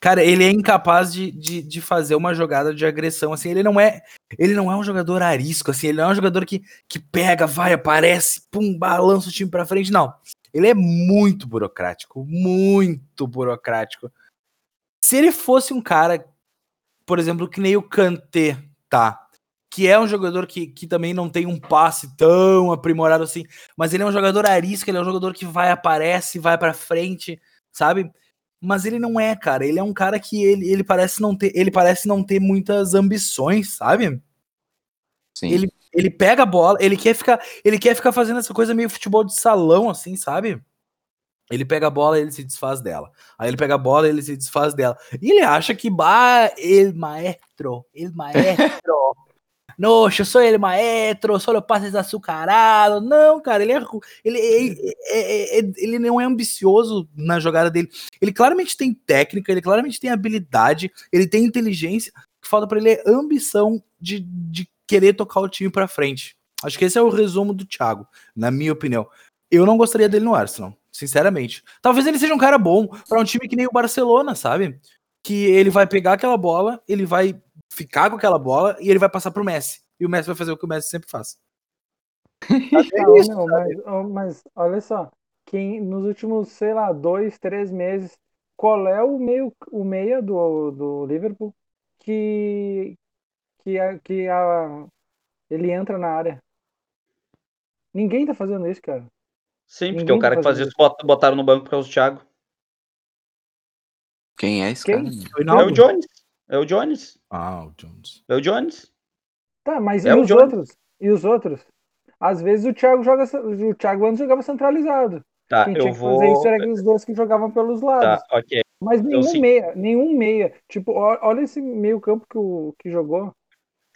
Cara, ele é incapaz de, de, de fazer uma jogada de agressão, assim, ele não é, ele não é um jogador arisco, assim, ele não é um jogador que, que pega, vai, aparece, pum, balança o time pra frente, não. Ele é muito burocrático, muito burocrático. Se ele fosse um cara, por exemplo, que nem o Kanté, tá? Que é um jogador que, que também não tem um passe tão aprimorado assim, mas ele é um jogador arisco, ele é um jogador que vai, aparece, vai pra frente, sabe? Mas ele não é, cara. Ele é um cara que ele, ele parece não ter, ele parece não ter muitas ambições, sabe? Sim. Ele, ele pega a bola, ele quer ficar, ele quer ficar fazendo essa coisa meio futebol de salão assim, sabe? Ele pega a bola, ele se desfaz dela. Aí ele pega a bola, ele se desfaz dela. E ele acha que bah, el maestro, el maestro. <laughs> Eu sou ele maestro, só eu passo açucarado. Não, cara, ele é ru- ele, é- é- é- ele não é ambicioso na jogada dele. Ele claramente tem técnica, ele claramente tem habilidade, ele tem inteligência. O que falta pra ele é ambição de, de querer tocar o time pra frente. Acho que esse é o resumo do Thiago, na minha opinião. Eu não gostaria dele no Arsenal, sinceramente. Talvez ele seja um cara bom pra um time que nem o Barcelona, sabe? Que ele vai pegar aquela bola, ele vai ficar com aquela bola e ele vai passar pro Messi. E o Messi vai fazer o que o Messi sempre faz. Tá, ô, meu, mas, ô, mas olha só, quem nos últimos, sei lá, dois, três meses, qual é o meio, o meia do, do Liverpool que que, a, que a, ele entra na área? Ninguém tá fazendo isso, cara. Sim, porque o cara que fazia isso bot- botaram no banco por causa do Thiago. Quem é esse Quem? cara? É o? Jones. É o Jones. Ah, o Jones. É o Jones. Tá, mas É e os Jones. outros? E os outros? Às vezes o Thiago joga, o Thiago antes jogava centralizado. Tá, Quem eu tinha que fazer isso vou. era os dois que jogavam pelos lados. Tá, ok. Mas nenhum sim. meia, nenhum meia. Tipo, olha esse meio campo que, o, que jogou.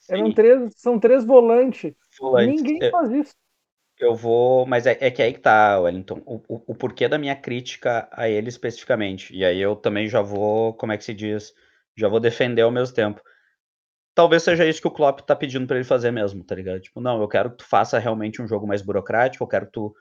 Eram Sim, três, são três volantes. volantes. Ninguém Eu, faz isso. eu vou. Mas é, é que aí que tá, Wellington. O, o, o porquê da minha crítica a ele especificamente. E aí eu também já vou, como é que se diz? Já vou defender ao mesmo tempo. Talvez seja isso que o Klopp tá pedindo pra ele fazer mesmo, tá ligado? Tipo, não, eu quero que tu faça realmente um jogo mais burocrático, eu quero que tu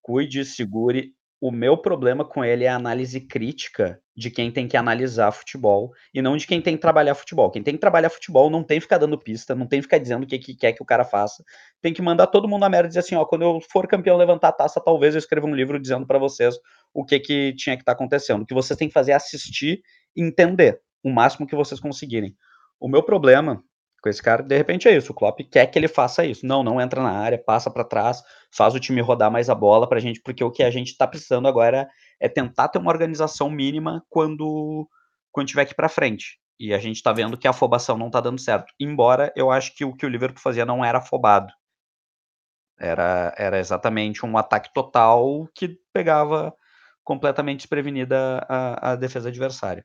cuide, segure. O meu problema com ele é a análise crítica de quem tem que analisar futebol e não de quem tem que trabalhar futebol. Quem tem que trabalhar futebol não tem que ficar dando pista, não tem que ficar dizendo o que, que quer que o cara faça. Tem que mandar todo mundo a merda e dizer assim, ó, quando eu for campeão levantar a taça, talvez eu escreva um livro dizendo pra vocês o que que tinha que estar acontecendo. O que vocês têm que fazer é assistir e entender o máximo que vocês conseguirem. O meu problema com esse cara, de repente é isso, o Klopp quer que ele faça isso. Não, não entra na área, passa pra trás, faz o time rodar mais a bola pra gente, porque o que a gente tá precisando agora é tentar ter uma organização mínima quando quando tiver que ir pra frente. E a gente tá vendo que a afobação não tá dando certo. Embora eu acho que o que o Liverpool fazia não era afobado. Era, era exatamente um ataque total que pegava completamente desprevenida a, a defesa adversária.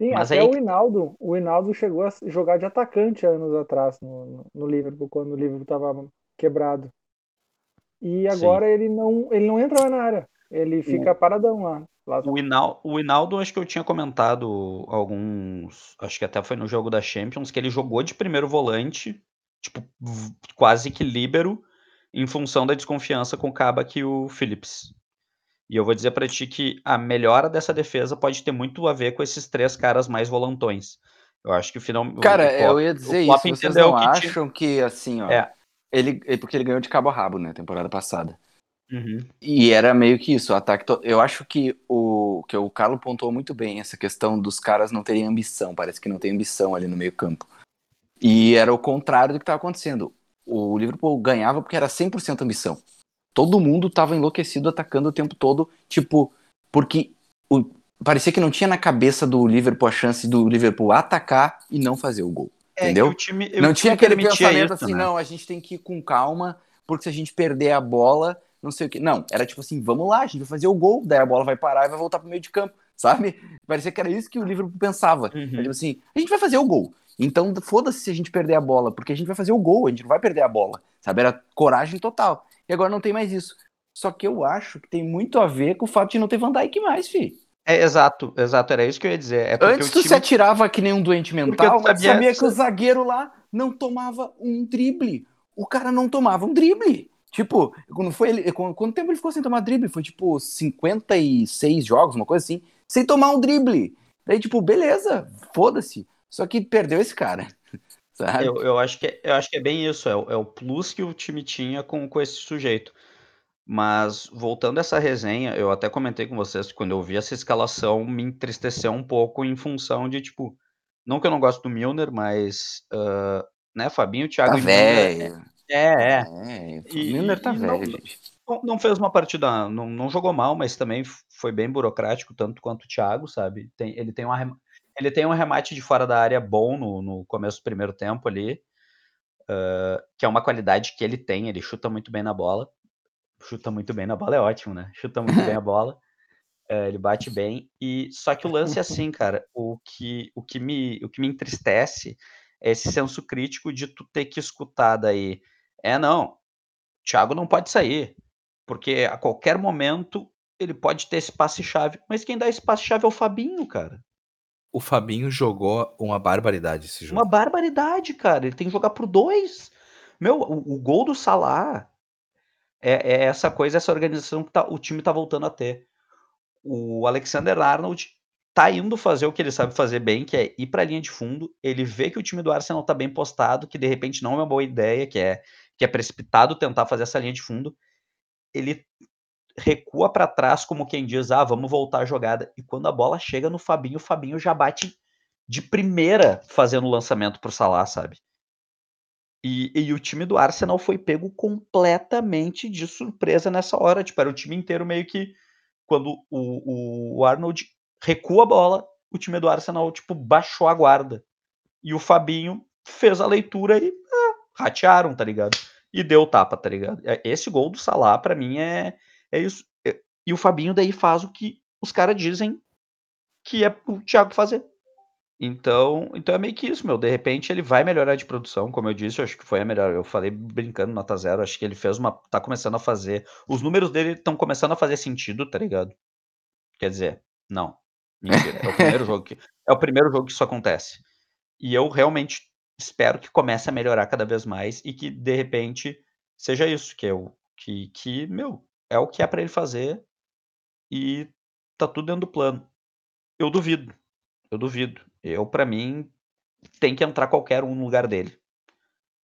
Sim, Mas até aí o que- Hinaldo, o Hinaldo chegou a jogar de atacante anos atrás no, no- Liverpool, quando o Liverpool estava quebrado. E Sim. agora ele não, ele não entra mais na área. Ele fica paradão lá. lá. O, Hinal, o Hinaldo, acho que eu tinha comentado alguns. Acho que até foi no jogo da Champions, que ele jogou de primeiro volante, tipo, quase que líbero, em função da desconfiança com o Kabak e o Phillips. E eu vou dizer pra ti que a melhora dessa defesa pode ter muito a ver com esses 3 caras mais volantões. Eu acho que o final o Cara, o eu Klopp ia o dizer isso. Vocês não que tinha acham que, assim, ó. É. Ele, é porque ele ganhou de cabo a rabo, né, temporada passada. Uhum. E era meio que isso, o ataque. to- Eu acho que o que o Carlo pontuou muito bem essa questão dos caras não terem ambição. Parece que não tem ambição ali no meio-campo. E era o contrário do que estava acontecendo. O Liverpool ganhava porque era 100% ambição. Todo mundo estava enlouquecido atacando o tempo todo, tipo, porque o- parecia que não tinha na cabeça do Liverpool a chance do Liverpool atacar e não fazer o gol. É, Entendeu? time Não tinha aquele pensamento isso, assim, né. não, a gente tem que ir com calma, porque se a gente perder a bola, não sei o que. Não, era tipo assim, vamos lá, a gente vai fazer o gol, daí a bola vai parar e vai voltar pro meio de campo, sabe? Parecia que era isso que o Liverpool pensava. Uhum. Tipo assim, a gente vai fazer o gol. Então foda-se se a gente perder a bola, porque a gente vai fazer o gol, a gente não vai perder a bola, sabe? Era coragem total. E agora não tem mais isso. Só que eu acho que tem muito a ver com o fato de não ter Van Dijk mais, fi. É, exato, exato, era isso que eu ia dizer. É Antes tu se time atirava que nem um doente mental, tu mas sabia- sabia que o zagueiro lá não tomava um drible. O cara não tomava um drible. Tipo, quando foi ele, qu- quanto tempo ele ficou sem tomar drible? Foi tipo 56 jogos, uma coisa assim, sem tomar um drible. Daí tipo, beleza, foda-se. Só que perdeu esse cara. Sabe? Eu, eu, acho que, é- eu acho que é bem isso, é, o- é o plus que o time tinha com, com esse sujeito. Mas, voltando a essa resenha, eu até comentei com vocês que quando eu vi essa escalação, me entristeceu um pouco em função de, tipo, não que eu não gosto do Milner, mas, ah, né, Fabinho, Thiago Tá e Milner. velho. É, é. É, o E- Milner tá e não- velho, gente. Não, não fez uma partida, não, não jogou mal, mas também f- foi bem burocrático, tanto quanto o Thiago, sabe? Tem, ele, tem um arrem- ele tem um remate de fora da área bom no, no começo do primeiro tempo ali, ah, que é uma qualidade que ele tem, ele chuta muito bem na bola. Chuta muito bem na bola, é ótimo, né? Chuta muito bem a <laughs> bola. eh, ele bate bem. E só que o lance é assim, cara, o que, o que, me, o que me entristece é esse senso crítico de tu ter que escutar daí. É, não, Thiago não pode sair, porque a qualquer momento ele pode ter esse passe-chave. Mas quem dá esse passe-chave é o Fabinho, cara. O Fabinho jogou uma barbaridade esse jogo. Uma barbaridade, cara. Ele tem que jogar por dois. Meu, o, o gol do Salah é, é essa coisa, essa organização que tá- o time tá voltando a ter. O Alexander Arnold tá indo fazer o que ele sabe fazer bem, que é ir pra linha de fundo. Ele vê que o time do Arsenal tá bem postado, que de repente não é uma boa ideia, que é, que é precipitado tentar fazer essa linha de fundo. Ele recua pra trás, como quem diz, ah, vamos voltar a jogada. E quando a bola chega no Fabinho, o Fabinho já bate de primeira fazendo o lançamento pro Salah, sabe? E, e o time do Arsenal foi pego completamente de surpresa nessa hora. Tipo, era o time inteiro meio que. Quando o, o Arnold recua a bola, o time do Arsenal, tipo, baixou a guarda. E o Fabinho fez a leitura e ah, ratearam, tá ligado? E deu tapa, tá ligado? É- Esse gol do Salah, pra mim, é, é isso. É- E o Fabinho daí faz o que os caras dizem que é o Thiago fazer. Então, então é meio que isso, meu. De repente ele vai melhorar de produção, como eu disse, eu acho que foi a melhor. Eu falei brincando nota zero, acho que ele fez uma. tá começando a fazer. Os números dele estão começando a fazer sentido, tá ligado? Quer dizer, não. Mentira. É o primeiro <laughs> jogo que, é o primeiro jogo que isso acontece. E eu realmente espero que comece a melhorar cada vez mais e que de repente seja isso, que o que, que meu, é o que é pra ele fazer e tá tudo dentro do plano. Eu duvido. Eu duvido. Eu, pra mim, tem que entrar qualquer um no lugar dele.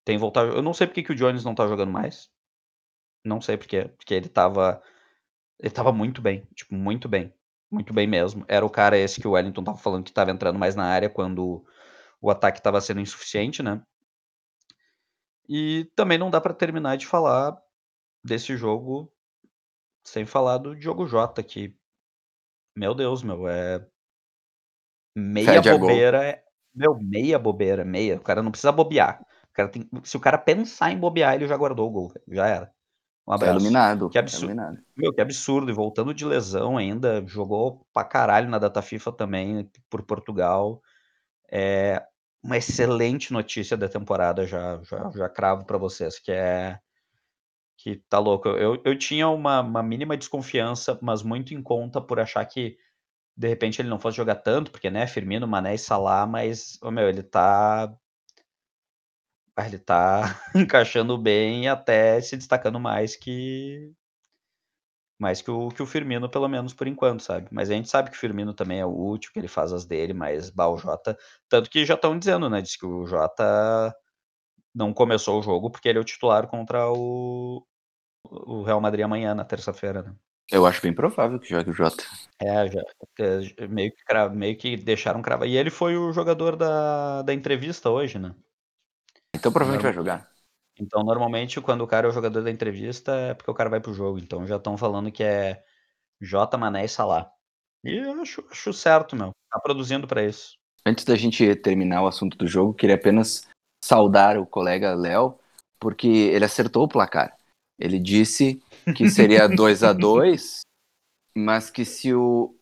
Tem que voltar. Eu não sei porque que o Jones não tá jogando mais. Não sei porque, porque ele tava. Ele tava muito bem. Tipo, muito bem. Muito bem mesmo. Era o cara esse que o Wellington tava falando que tava entrando mais na área quando o ataque tava sendo insuficiente, né? E também não dá pra terminar de falar desse jogo sem falar do Diogo Jota, que. Meu Deus, meu, é. Meia Fede bobeira é. Meu, meia bobeira, meia. O cara não precisa bobear. O cara tem... Se o cara pensar em bobear, ele já guardou o gol. Já era. Um Tá abraço. iluminado. Que tá absurdo. iluminado. Meu, que absurdo. E voltando de lesão ainda, jogou pra caralho na data FIFA também, por Portugal. É uma excelente notícia da temporada, já, já, já cravo pra vocês, que é. Que tá louco. Eu, eu tinha uma, uma mínima desconfiança, mas muito em conta por achar que de repente ele não fosse jogar tanto, porque, né, Firmino, Mané e Salah, mas, ô, meu, ele tá. ah, ele tá <laughs> encaixando bem e até se destacando mais que mais que o, que o Firmino, pelo menos por enquanto, sabe? Mas a gente sabe que o Firmino também é útil, que ele faz as dele, mas bah, o Jota. Tanto que já estão dizendo, né? Diz que o Jota não começou o jogo porque ele é o titular contra o, o Real Madrid amanhã, na terça-feira, né? Eu acho bem provável que jogue o Jota. É, já, é, meio, que, cra- meio que deixaram cravar. E ele foi o jogador da, da entrevista hoje, né? Então provavelmente vai jogar. Então, normalmente, quando o cara é o jogador da entrevista, é porque o cara vai pro jogo. Então, já estão falando que é J, Mané e Salah. E eu acho, acho certo, meu. Tá produzindo pra isso. Antes da gente terminar o assunto do jogo, queria apenas saudar o colega Léo, porque ele acertou o placar. Ele disse que seria <laughs> 2 a 2 mas que se o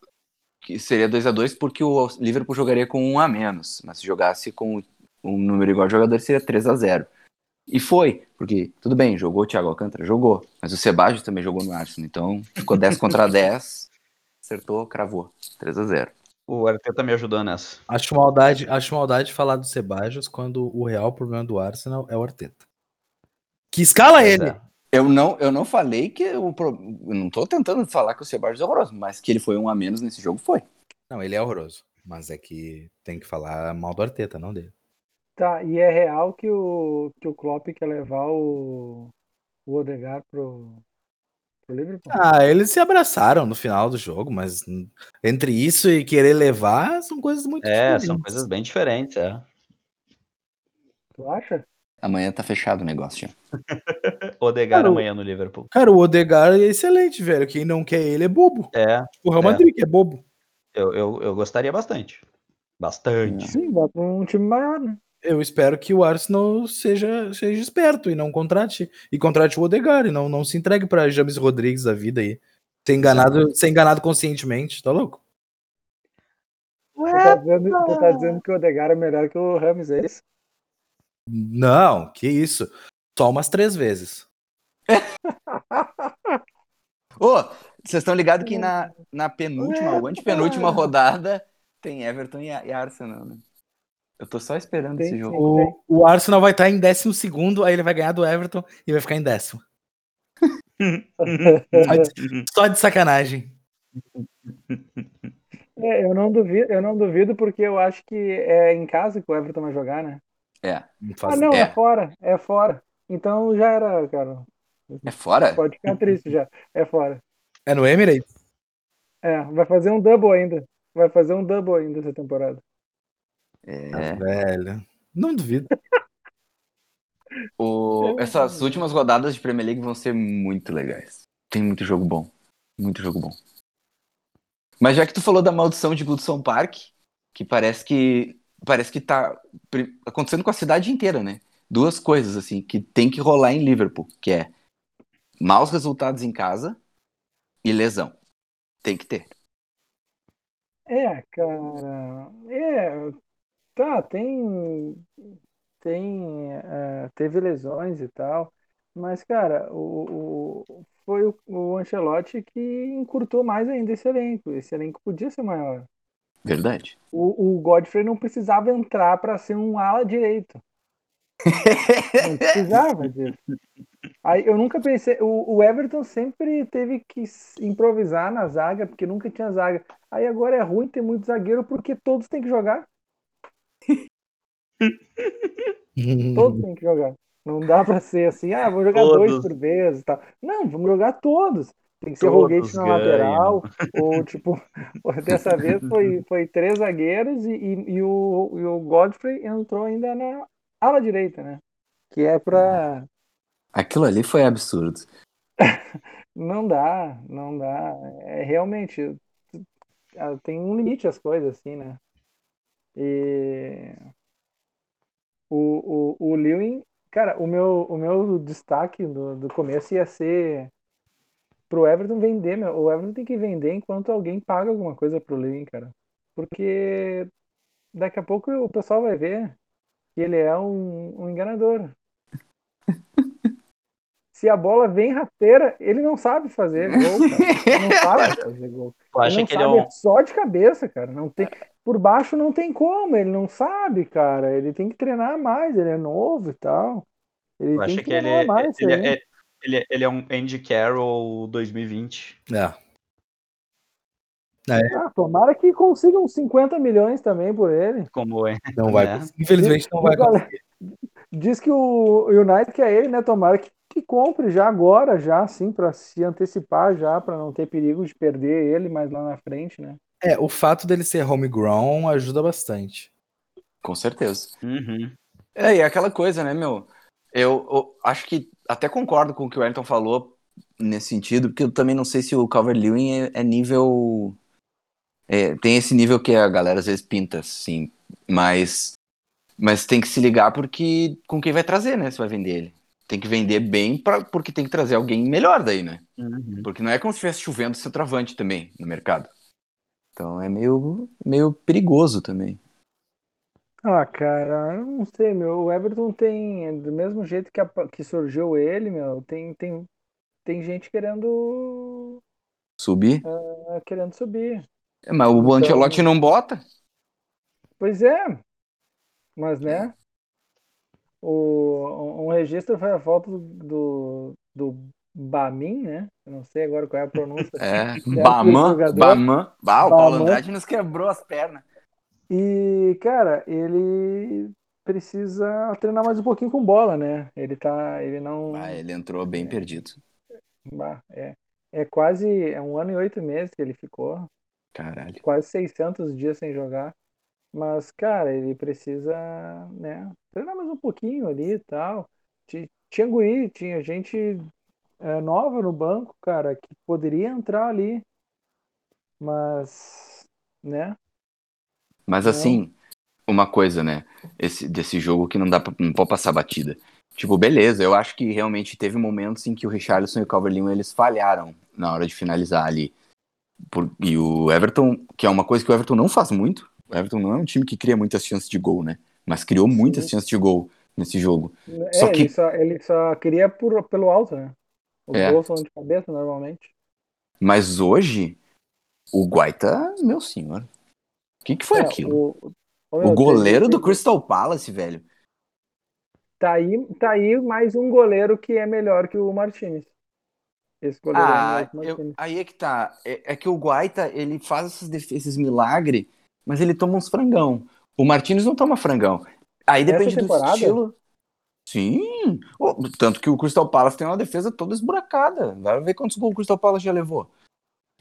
que seria 2 a 2 porque o Liverpool jogaria com um a menos, mas se jogasse com um número igual de jogadores seria 3 a 0. E foi, porque tudo bem, jogou o Thiago Alcântara, jogou, mas o Sebadios também jogou no Arsenal, então ficou 10 contra <laughs> 10, acertou, cravou, 3 a 0. O Arteta me ajudou nessa. Acho maldade, acho maldade falar do Sebajos quando o real problema do Arsenal é o Arteta. Que escala Pois ele! é. Eu não, eu não falei que o pro- eu não tô tentando falar que o Sebadios é horroroso, mas que ele foi um a menos nesse jogo foi. Não, ele é horroroso. Mas é que tem que falar mal do Arteta, não dele. Tá, e é real que o, que o Klopp quer levar o, o Odegaard pro, Ah, eles se abraçaram no final do jogo, mas entre isso e querer levar são coisas muito É, diferentes. são coisas bem diferentes, é. Tu acha? Amanhã tá fechado o negócio já. <laughs> Odegar Cara, amanhã no Liverpool. Cara, o Odegaard é excelente, velho. Quem não quer ele é bobo. É, O Real É. Madrid que é bobo. eu, eu, eu gostaria bastante. Bastante. Sim, vai pra um time maior, né? Eu espero que o Arsenal seja, seja esperto e não contrate e contrate o Odegaard e não, não se entregue pra James Rodrigues da vida aí. Ser enganado, ser enganado conscientemente, tá louco? Tu tá, dizendo, tu tá dizendo que o Odegaard é melhor que o Rams, é isso? Não, que isso. Só umas três vezes. <laughs> Ô, vocês estão ligados que na, na penúltima, ou antepenúltima rodada tem Everton e, e Arsenal, né? Eu tô só esperando Tem esse jogo. O, o Arsenal vai estar em décimo segundo, aí ele vai ganhar do Everton e vai ficar em décimo. <laughs> Só de, só de sacanagem. É, eu não duvido, eu não duvido porque eu acho que é em casa que o Everton vai jogar, né? É. Não Ah, faz- não, é. é. fora, é fora. Então já era, cara. É fora? Pode ficar triste já. É fora. É no Emirates? É, vai fazer um double ainda. Vai fazer um double ainda essa temporada. É. Velho. Não duvido. <laughs> O- essas últimas rodadas de Premier League vão ser muito legais. Tem muito jogo bom. Muito jogo bom. Mas já que tu falou da maldição de Goodson Park, que parece que parece que tá acontecendo com a cidade inteira, né? Duas coisas assim que tem que rolar em Liverpool, que é maus resultados em casa e lesão. Tem que ter. É, cara. É, tá, tem. Tem. é, teve lesões e tal. Mas, cara, o, o- foi o, o Ancelotti que encurtou mais ainda esse elenco. Esse elenco podia ser maior. Verdade. O, o Godfrey não precisava entrar para ser um ala direito. Não <laughs> precisava disso. Aí eu nunca pensei. O, o Everton sempre teve que s- improvisar na zaga, porque nunca tinha zaga. Aí agora é ruim ter muito zagueiro, porque todos têm que jogar. Todos têm que jogar. Não dá para ser assim, ah, vou jogar dois Todos. por vez e tal. Não, vamos jogar todos. Tem que ser Todos Roguete na ganham. lateral, <laughs> ou tipo, <laughs> dessa vez foi, foi três zagueiros e, e, e o, e o Godfrey entrou ainda na ala direita, né? Que é pra. Aquilo ali foi absurdo. <laughs> Não dá, não dá. É realmente. ah, Tem um limite as coisas, assim, né? E. O, o, o Lewin, cara, o meu, o meu destaque do, do começo ia ser pro Everton vender, meu. O Everton tem que vender enquanto alguém paga alguma coisa pro Lewin, cara. Porque daqui a pouco o pessoal vai ver que ele é um, um enganador. <laughs> Se a bola vem rasteira, ele não sabe fazer gol, cara. Ele não <laughs> sabe fazer gol. Tu acha Ele não que ele é sabe, um. é só de cabeça, cara. Não tem. Por baixo não tem como, ele não sabe, cara. Ele tem que treinar mais, ele é novo e tal. Ele Eu tem acho que que ele, treinar mais. ele, aí. é, ele, é- ele é um Andy Carroll 2020. É. Ah, tomara que consiga uns 50 milhões também por ele. Como é. Não vai <laughs> É. conseguir. Infelizmente não vai conseguir. Diz que o United quer ele, né? Tomara que, que compre já agora, já assim, para se antecipar já, para não ter perigo de perder ele mais lá na frente, né? É, o fato dele ser homegrown ajuda bastante. Com certeza. Uhum. É, e é aquela coisa, né, meu? Eu, eu acho que até concordo com o que o Wellington falou nesse sentido, porque eu também não sei se o Calvert-Lewin é, é nível... é, tem esse nível que a galera às vezes pinta, sim, mas, mas tem que se ligar porque com quem vai trazer, né, se vai vender ele. Tem que vender bem pra, porque tem que trazer alguém melhor daí, né? Uhum. Porque não é como se estivesse chovendo centroavante também no mercado. Então é meio, meio perigoso também. Ah, cara, eu não sei, meu. O Everton tem, do mesmo jeito que, apa- que surgiu ele, meu, tem, tem, tem gente querendo, Subir. ah, querendo subir. É, Mas o Então- Ancelotti não bota. Pois é, mas né? O, um registro foi a foto do, do Bamin, né? Eu não sei agora qual é a pronúncia. É, <laughs> Baman. Baman. Bah, o Paulo Baman. Andrade nos quebrou as pernas. E, cara, ele precisa treinar mais um pouquinho com bola, né? Ele tá, ele não, Ah, ele entrou bem perdido. bah, é, é quase, é um ano e oito meses que ele ficou, Caralho. quase 600 dias sem jogar. Mas, cara, ele precisa, né, treinar mais um pouquinho ali e tal. Ti- Tinha guri, tinha gente é, nova no banco, cara, que poderia entrar ali. Mas, né? Mas assim, uma coisa, né? Esse, desse jogo que não dá pra, não pode passar batida. Tipo, beleza, eu acho que realmente teve momentos em que o Richarlison e o Calvert-Lewin eles falharam na hora de finalizar ali. Por- e o Everton, que é uma coisa que o Everton não faz muito. O Everton não é um time que cria muitas chances de gol, né? Mas criou muitas Sim. chances de gol nesse jogo. É, Só que- ele, só, ele só queria por, pelo alto, né? Os É. gols são de cabeça normalmente. Mas hoje, o Guaita, meu senhor. O que, que foi É, aquilo? O, O goleiro do Crystal Palace, velho. Tá aí, tá aí mais um goleiro que é melhor que o Martinez. Esse goleiro é Ah, o eu- Martinez. aí é que tá. É, é que o Guaita, ele faz esses, esses milagres, mas ele toma uns frangão. O Martins não toma frangão. Aí depende do estilo. Sim. Tanto que o Crystal Palace tem uma defesa toda esburacada. Vai ver quantos gols o Crystal Palace já levou.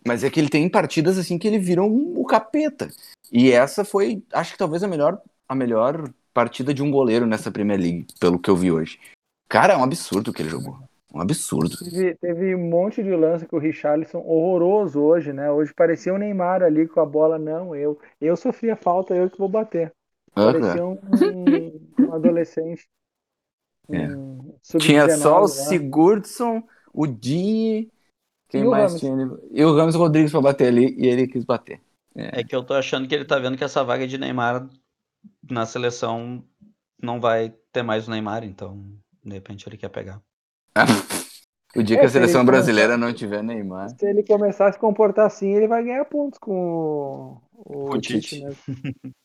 Mas é que ele tem partidas assim que ele vira um, o capeta. E essa foi, acho que talvez a melhor, a melhor partida de um goleiro nessa Premier League, pelo que eu vi hoje. Cara, é um absurdo o que ele jogou. Um absurdo. Teve, teve um monte de lance com o Richarlison horroroso hoje, né? Hoje parecia o Neymar ali com a bola. Não, eu. Eu sofria falta, eu que vou bater. Parecia um, um adolescente. É. Tinha só o sub-19 lá. Sigurdsson, o Di. Quem E o mais Rames. tinha? E o Ramos Rodrigues pra bater ali e ele quis bater. É que eu tô achando que ele tá vendo que essa vaga de Neymar na seleção não vai ter mais o Neymar, então de repente ele quer pegar. <laughs> o dia É, que a se ele seleção começar- brasileira não tiver Neymar. Se ele começar a se comportar assim, ele vai ganhar pontos com o, o Tite, Tite. né? <laughs>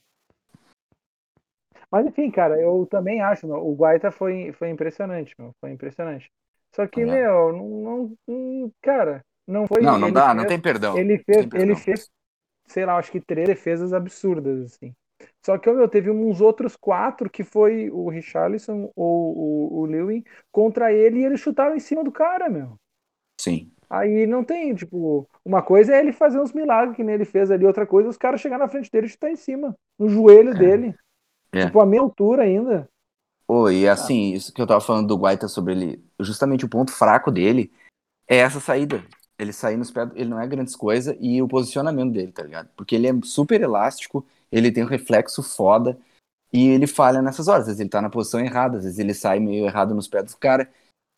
Mas enfim, cara, eu também acho, meu, o Guaita foi, foi impressionante, meu, foi impressionante. Só que, É. meu, não, não- cara, não foi. Não, não dá, fez- não tem perdão. Ele fez, perdão. ele fez, sei lá, acho que três defesas absurdas, assim. Só que, meu, teve uns outros quatro que foi o Richarlison ou o, o Lewin contra ele e eles chutaram em cima do cara, meu. Sim. Aí não tem, tipo, uma coisa é ele fazer uns milagres que nem ele fez ali, outra coisa é os caras chegar na frente dele e chutar em cima, no joelho dele. É. Tipo, a minha altura ainda. Pô, e assim, isso que eu tava falando do Guaita sobre ele, justamente o ponto fraco dele é essa saída. Ele sair nos pés, ele não é grandes coisa e o posicionamento dele, tá ligado? Porque ele é super elástico, ele tem um reflexo foda e ele falha nessas horas. Às vezes ele tá na posição errada, às vezes ele sai meio errado nos pés dos caras.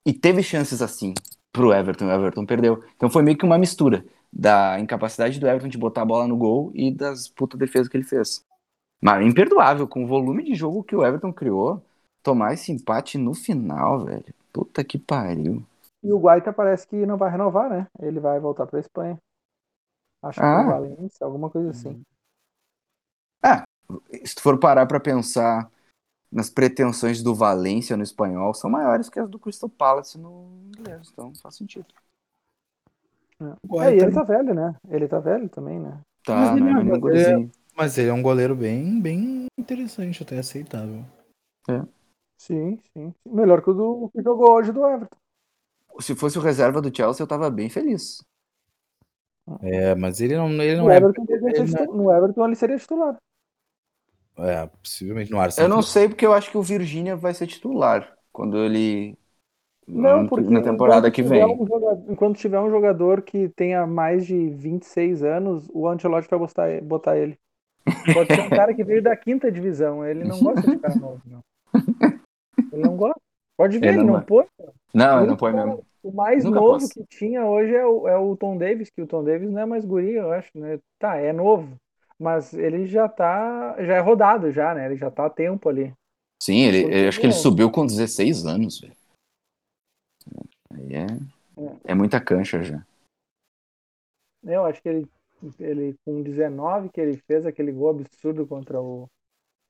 E teve chances assim pro Everton, o Everton perdeu. Então foi meio que uma mistura da incapacidade do Everton de botar a bola no gol e das puta defesas que ele fez. Mas imperdoável, com o volume de jogo que o Everton criou, tomar esse empate no final, velho. Puta que pariu. E o Guaita parece que não vai renovar, né? Ele vai voltar pra Espanha. Acho que Ah. pro Valência, alguma coisa assim. se tu for parar pra pensar nas pretensões do Valência no espanhol, são maiores que as do Crystal Palace no inglês, então faz sentido. É, e ele tá velho, né? Ele tá velho também, né? Tá, Mas ele não é é- nenhum mas ele é um goleiro bem, bem interessante, até aceitável. Sim, sim. Melhor que o do que jogou hoje do Everton. Se fosse o reserva do Chelsea, eu tava bem feliz. É, mas ele não, ele No não é. Everton, ele não é- no Everton ele seria titular. É, possivelmente no Arsenal. Eu não sei porque eu acho que o Virgínia vai ser titular quando ele. Não, no- porque na temporada que tiver vem. um jogador- enquanto tiver um jogador que tenha mais de 26 anos, o Ancelotti vai botar, botar ele. Pode ser um cara que veio da quinta divisão. Ele não gosta de cara novo, não. Ele não gosta. Pode ver, Ele ele não não põe. Não, ele não põe mesmo. O mais Nunca novo pôs. que tinha hoje é o, é o Tom Davis, que o Tom Davis não é mais guri, eu acho, né? Tá, é novo. Mas ele já tá. Já é rodado, já, né? Ele já tá há tempo ali. Sim, ele, acho que ele meu- subiu com 16 anos, velho. Aí é, é muita cancha já. Eu acho que ele, ele com 19 que ele fez aquele gol absurdo contra o,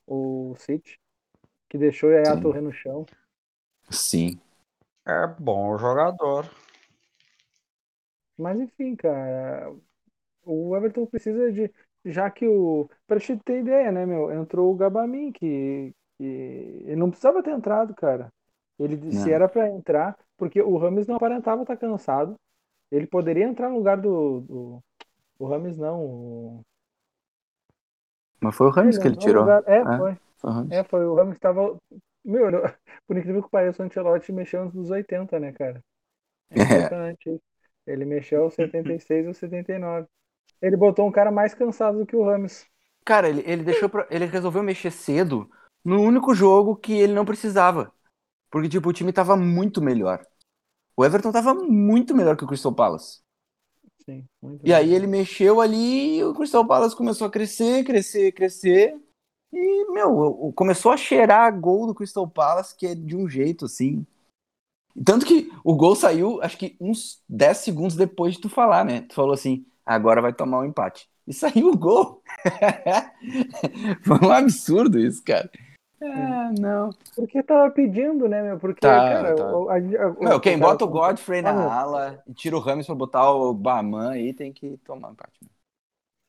o City, que deixou o Yaya Sim. Touré no chão. Sim. É bom jogador. Mas enfim, cara, o Everton precisa de. Já que o. Pra te ter ideia, né, meu? Entrou o Gabamin, que, que ele não precisava ter entrado, cara. Ele disse Não. era pra entrar, porque o Rames não aparentava estar cansado. Ele poderia entrar no lugar do. do o Rames não. O, Mas foi o Ramos ele que ele tirou. lugar- É, É. foi. É, foi o Ramos que tava. Meu, eu- <laughs> por incrível que pareça, o Ancelotti mexeu nos 80, né, cara? É É. impressionante isso. Ele mexeu aos 76 ou 79. Ele botou um cara mais cansado do que o Ramos. Cara, ele, ele deixou pra, ele resolveu mexer cedo no único jogo que ele não precisava. Porque, tipo, o time tava muito melhor. O Everton tava muito melhor que o Crystal Palace. Sim, muito E aí bem. ele mexeu ali e o Crystal Palace começou a crescer, crescer, crescer. E, meu, começou a cheirar gol do Crystal Palace, que é de um jeito assim. Tanto que o gol saiu, acho que uns 10 segundos depois de tu falar, né? Tu falou assim, agora vai tomar um empate. E <laughs> saiu o gol. <laughs> Foi um absurdo isso, cara. Ah, não. Porque tava pedindo, né, meu? Porque, Tá, cara, tá. o- a- a- Meu, quem cara, bota o Godfrey na Ah, ala e tira o Ramos pra botar o Baman aí tem que tomar um empate.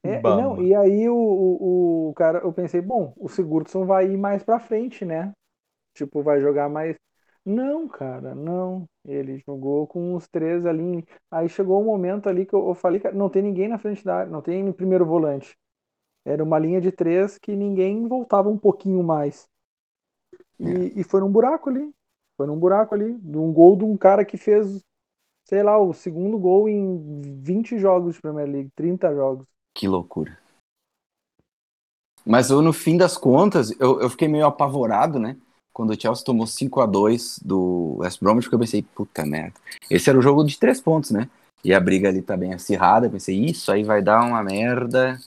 É, não, e aí o, o, o cara, eu pensei, bom, o Sigurdsson vai ir mais pra frente, né? Tipo, vai jogar mais. Não, cara, não. Ele jogou com os três ali. Aí chegou um momento ali que eu, eu falei, cara, não tem ninguém na frente da área, não tem no primeiro volante. Era uma linha de três que ninguém voltava um pouquinho mais. E, e foi num buraco ali. Foi num buraco ali. De um gol de um cara que fez, sei lá, o segundo gol em 20 jogos de Premier League, 30 jogos. Que loucura. Mas eu, no fim das contas, eu, eu fiquei meio apavorado, né? Quando o Chelsea tomou 5 a 2 do West Bromwich, porque eu pensei, puta merda. Esse era o jogo de três pontos, né? E a briga ali tá bem acirrada. Eu pensei, isso aí vai dar uma merda.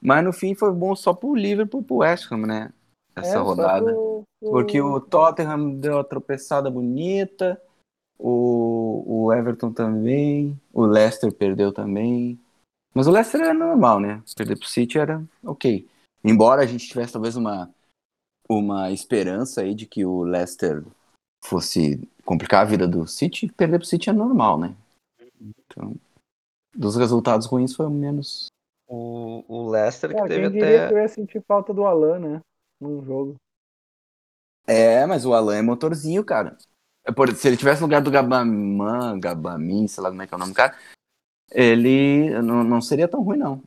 Mas no fim foi bom só pro Liverpool pro West Ham, né? Essa É, rodada. pro- pro- Porque o Tottenham deu uma tropeçada bonita, o, o Everton também, o Leicester perdeu também. Mas o Leicester era normal, né? Perder pro City era ok. Embora a gente tivesse talvez uma, uma esperança aí de que o Leicester fosse complicar a vida do City, perder pro City é normal, né? Então, dos resultados ruins foi o menos. O, o Leicester que Cara, teve quem que até. eu ia sentir falta do Alan, né? Num jogo. É, mas o Alan é motorzinho, cara. É por- se ele tivesse no lugar do Gabaman, Gabamin, sei lá como é que é o nome do cara, ele não, não seria tão ruim, não.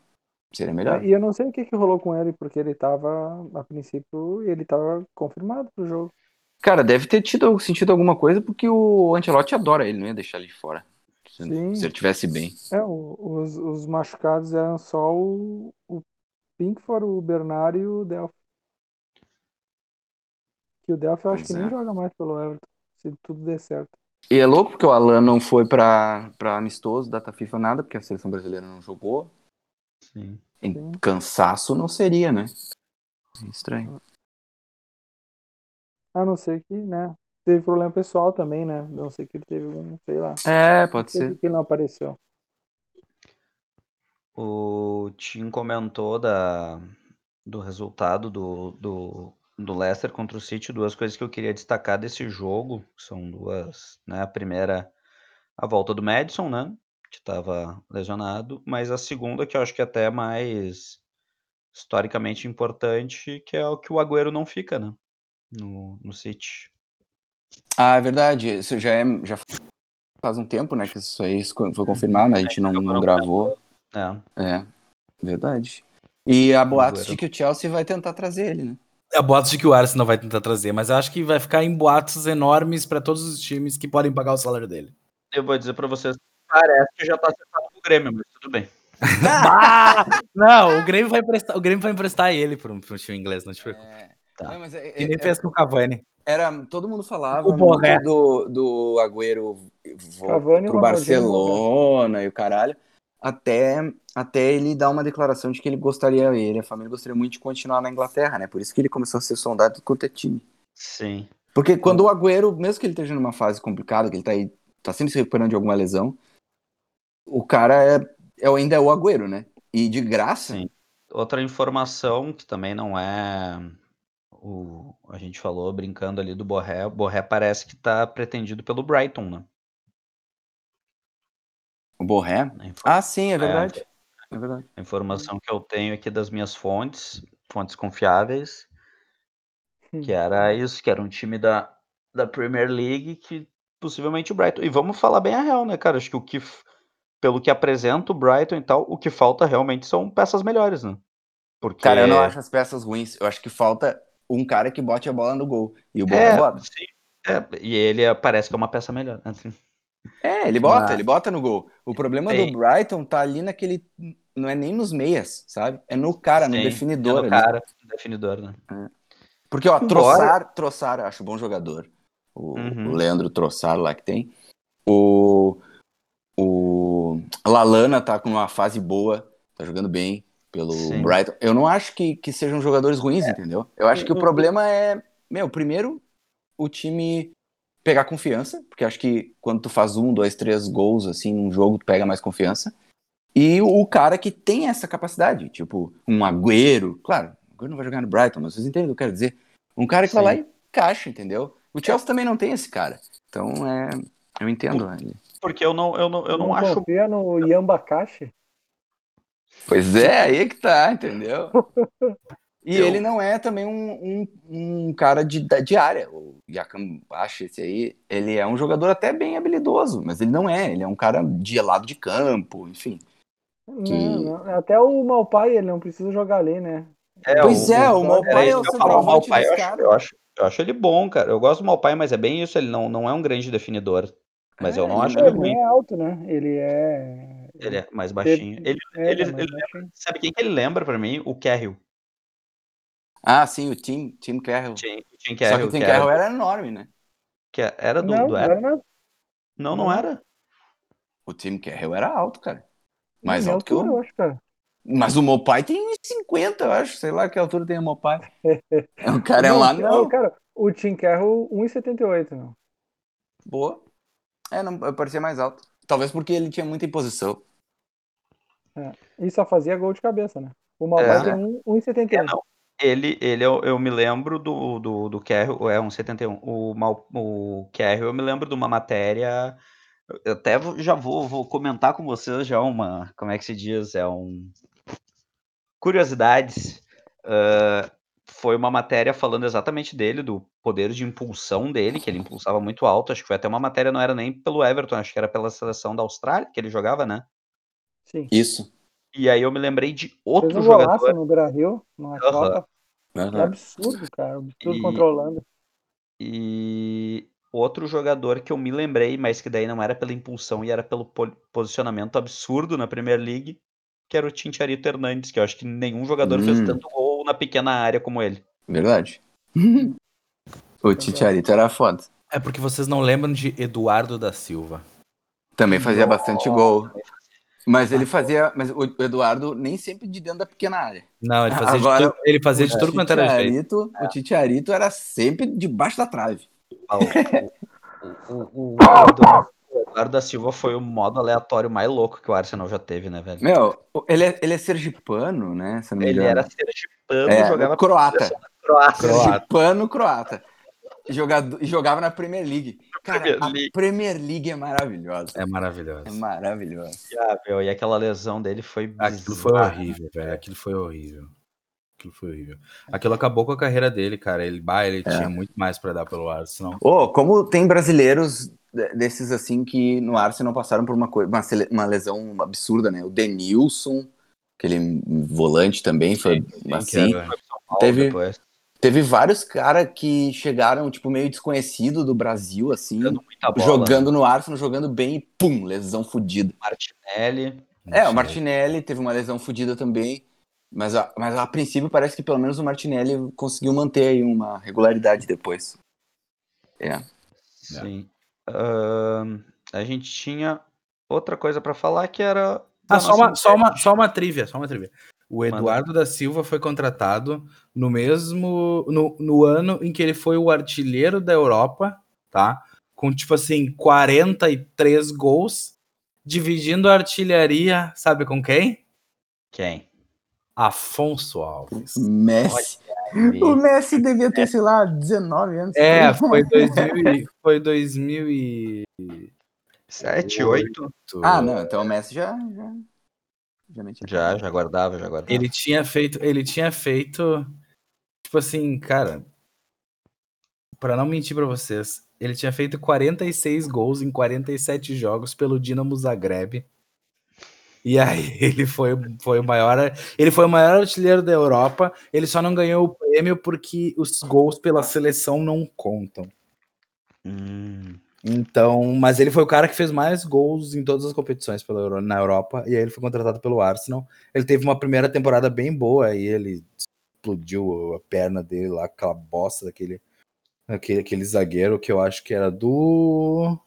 Seria melhor. E eu não sei o que, que rolou com ele, porque ele tava, a princípio, ele tava confirmado pro jogo. Cara, deve ter tido sentido alguma coisa, porque o Ancelotti adora ele, não ia deixar ele de fora. Se, Sim. se ele tivesse bem. É, os, os machucados eram só o, o Pinkford, o Bernard e o Delphi. Que o Delphi eu acho Pois que é. nem joga mais pelo Everton, se tudo der certo. E é louco porque o Alan não foi pra, pra amistoso, data FIFA, nada, porque a seleção brasileira não jogou. Sim. Em Sim. cansaço não seria, né? Estranho. A não ser que, né? Teve problema pessoal também, né? Não sei que ele teve um, sei lá. É, pode ser. que ele não apareceu. O Tim comentou da, do resultado do, do, do Leicester contra o City, duas coisas que eu queria destacar desse jogo, são duas, né? A primeira, a volta do Madison, né? Que estava lesionado, mas a segunda, que eu acho que é até mais historicamente importante, que é o que o Agüero não fica, né? No, no City. Ah, é verdade. Isso já é. Já faz um tempo, né? Que isso aí foi confirmado, né? A gente não, não gravou. É. É, verdade. E a boatos de que o Chelsea vai tentar trazer ele, né? É boatos de que o Arsenal vai tentar trazer, mas eu acho que vai ficar em boatos enormes para todos os times que podem pagar o salário dele. Eu vou dizer para vocês, parece que já tá acertado com o Grêmio, mas tudo bem. <laughs> Ah, não, o Grêmio vai emprestar, o Grêmio vai emprestar ele para um time inglês, não te preocupe. É, Tá. não, mas é- Que é- nem é- fez com o Cavani. era, todo mundo falava O Borré. muito do, do Agüero pro Barcelona e o caralho, até, até ele dar uma declaração de que ele gostaria, ele a família gostaria muito de continuar na Inglaterra, né? Por isso que ele começou a ser sondado quanto é time. Sim. Porque quando o Agüero, mesmo que ele esteja numa fase complicada, que ele tá aí, tá sempre se recuperando de alguma lesão, o cara é, é ainda é o Agüero, né? E de graça, Sim. Outra informação que também não é o a gente falou brincando ali do Borré, o Borré parece que está pretendido pelo Brighton, né? O Borré. Ah, sim, é verdade. É verdade. a informação que eu tenho aqui das minhas fontes, fontes confiáveis, que era isso, que era um time da, da Premier League que possivelmente o Brighton. E vamos falar bem a real, né, cara? Acho que o que pelo que apresenta o Brighton e tal, o que falta realmente são peças melhores, né? Porque Cara, eu não acho as peças ruins. Eu acho que falta um cara que bote a bola no gol. E o Borré é, bota. sim, é, e ele é- parece que é uma peça melhor? Assim. É, ele bota, Mas- ele bota no gol. O problema Sim. do Brighton tá ali naquele. Não é nem nos meias, sabe? É no cara, no Sim, definidor. é no cara, definidor, né? Porque, ó, Troçar, Troçar, acho bom jogador. O, Uhum. o Leandro Troçar lá que tem. O, o Lalana tá com uma fase boa, tá jogando bem pelo Sim. Brighton. Eu não acho que, que sejam jogadores ruins, entendeu? Eu acho que o problema é, meu, primeiro, o time pegar confiança, porque acho que quando tu faz um, dois, três gols assim num jogo, tu pega mais confiança. E o, cara que tem essa capacidade, tipo um Agüero, claro, o Agüero não vai jogar no Brighton, mas vocês entendem o que eu quero dizer. Um cara que vai Sim. lá e caixa, entendeu? O Chelsea também não tem esse cara. Então, é, eu entendo. ele. Porque eu não, eu não, eu não acho. confia no? Pois é, aí é que tá, entendeu? <laughs> E Eu- ele não é também um, um, um cara de, de área. O Yakam Bashi, esse aí, ele é um jogador até bem habilidoso, mas ele não é. Ele é um cara de lado de campo, enfim. Que- Não, não, até o Malpai ele não precisa jogar ali, né? É, pois é, o é Malpai é o o centroavante dos eu acho, eu, acho, eu acho ele bom, cara. Eu gosto do Malpai, mas é bem isso. Ele não, não é um grande definidor. Mas É, eu não ele acho Ele ele nem ruim. é alto, né? Ele é. Ele é mais baixinho. Ele, é, ele, é mais ele- baixinho. sabe quem que ele lembra pra mim? O Carrill. Ah, sim, o Tim, Tim Carroll. Tim, Tim Só que o Tim Carroll era, enorme, né? que era do, não, do não era. Não, não Não. era. O Tim Carroll era alto, cara. Mais alto que o. eu acho, cara. Mas o Mopai tem 50, eu acho. Sei lá que altura tem o Mopai. <laughs> O cara é Não, lá, o- não. Cara, o Tim Carroll, 1,78, não. Boa. É, não, parecia mais alto. Talvez porque ele tinha muita imposição. E só fazia gol de cabeça, né? O Malpai É. tem um- 1,78. É, não. Ele, ele eu, eu me lembro do, do, do Carrill, é um 71. O, Mal, o Carrill, eu me lembro de uma matéria. Eu até vou- já vou, vou comentar com vocês já uma. Como é que se diz? É um. Curiosidades. Foi uma matéria falando exatamente dele, do poder de impulsão dele, que ele impulsava muito alto. Acho que foi até uma matéria, não era nem pelo Everton, acho que era pela seleção da Austrália que ele jogava, né? Sim. Isso. E aí eu me lembrei de Fez outro um jogador. no Brasil, numa Aham. Copa. É Aham. absurdo, cara. Absurdo E- controlando. E outro jogador que eu me lembrei, mas que daí não era pela impulsão e era pelo po- posicionamento absurdo na Premier League, que era o Tintiarito Hernandes, que eu acho que nenhum jogador fez Hum. tanto gol na pequena área como ele. Verdade. <laughs> o Titiarito era foda. É porque vocês não lembram de Eduardo da Silva. Também fazia bastante gol. Mas ele fazia. Mas o Eduardo nem sempre de dentro da pequena área. Não, ele fazia Agora, de tudo, ele fazia de tudo quanto era jeito. O Titiarito era sempre debaixo da trave. Ah, o, o, o, Eduardo, o Eduardo da Silva foi o modo aleatório mais louco que o Arsenal já teve, né, velho? Meu, ele é, ele é sergipano, né? Se eu não me Ele era sergipano, é, jogava croata. Croácia. Sergipano croata. Jogado, e jogava na Premier League. Cara, Premier a League. Premier League é maravilhosa. É maravilhoso. É maravilhosa. Ah, meu, e aquela lesão dele foi Aquilo foi bizarra. horrível, velho. Aquilo foi horrível. Aquilo foi horrível. Aquilo acabou com a carreira dele, cara. Ele, bah, ele É. tinha muito mais pra dar pelo Arsenal. Ô, como tem brasileiros de- desses assim que no Arsenal passaram por uma, coi- uma, uma lesão absurda, né? O Denilson, aquele volante também, foi que assim. era- Paulo Teve- depois, Teve vários caras que chegaram, tipo, meio desconhecido do Brasil, assim, bola. jogando no Arsenal, jogando bem e pum, lesão fodida. Martinelli. É, o Martinelli teve uma lesão fodida também, mas a, mas a princípio parece que pelo menos o Martinelli conseguiu manter aí uma regularidade depois. É. Sim. Ahn, a gente tinha outra coisa pra falar que era. Ah, só uma, só, uma, só uma trivia, só uma trivia. O Manda. Eduardo da Silva foi contratado no mesmo no, no ano em que ele foi o artilheiro da Europa, tá? Com tipo assim 43 gols, dividindo a artilharia, sabe com quem? Quem? Afonso Alves. Messi. O Messi devia ter, sei lá, 19 anos. É, foi 2000 e, foi 2008. 7, 8? Ah, não, então o Messi já. Já, já, metia. Já, já guardava, já guardava. Ele tinha feito, ele tinha feito, tipo assim, cara, pra não mentir pra vocês, ele tinha feito 46 gols em 47 jogos pelo Dinamo Zagreb. E aí <laughs> ele foi, foi o maior, ele foi o maior artilheiro da Europa. Ele só não ganhou o prêmio porque os gols pela seleção não contam. Hum, Então, mas ele foi o cara que fez mais gols em todas as competições pela na Europa, e aí ele foi contratado pelo Arsenal. Ele teve uma primeira temporada bem boa, aí ele explodiu a perna dele lá, aquela bosta daquele, aquele, aquele zagueiro que eu acho que era do.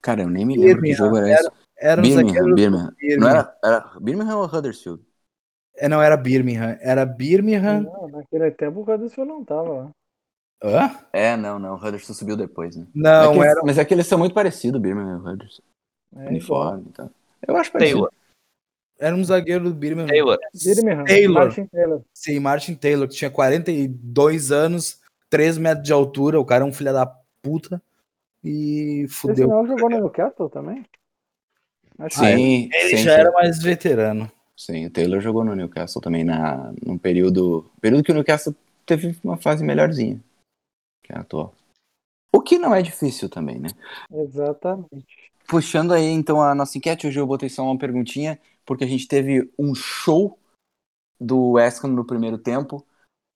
Cara, eu nem me lembro que Birmingham, jogo era esse. Era um Birmingham, zagueiro. Birmingham. Não Birmingham. era, era Birmingham ou Huddersfield? É, não era Birmingham, era Birmingham. Não, naquele tempo o Huddersfield não tava lá. Hã? É, não, não. O Huddersfield subiu depois, né? Não, É que- era, Mas é que eles são muito parecidos, Birmingham e o Huddersfield. É. Uniforme e tal. Eu acho parecido. Taylor. era um zagueiro do Birmingham. Taylor. Birmingham, Taylor. Martin Taylor. Sim, Martin Taylor, que tinha 42 anos, 3 metros de altura, o cara é um filho da puta. E Esse fudeu. não jogou no Newcastle também? Acho que Sim, Ele sim, já sim. era mais veterano. Sim, o Taylor jogou no Newcastle também na, num período, período que o Newcastle teve uma fase melhorzinha que a atual. O que não é difícil também, né? Exatamente. Puxando aí então a nossa enquete, hoje eu botei só uma perguntinha, porque a gente teve um show do West Ham no primeiro tempo,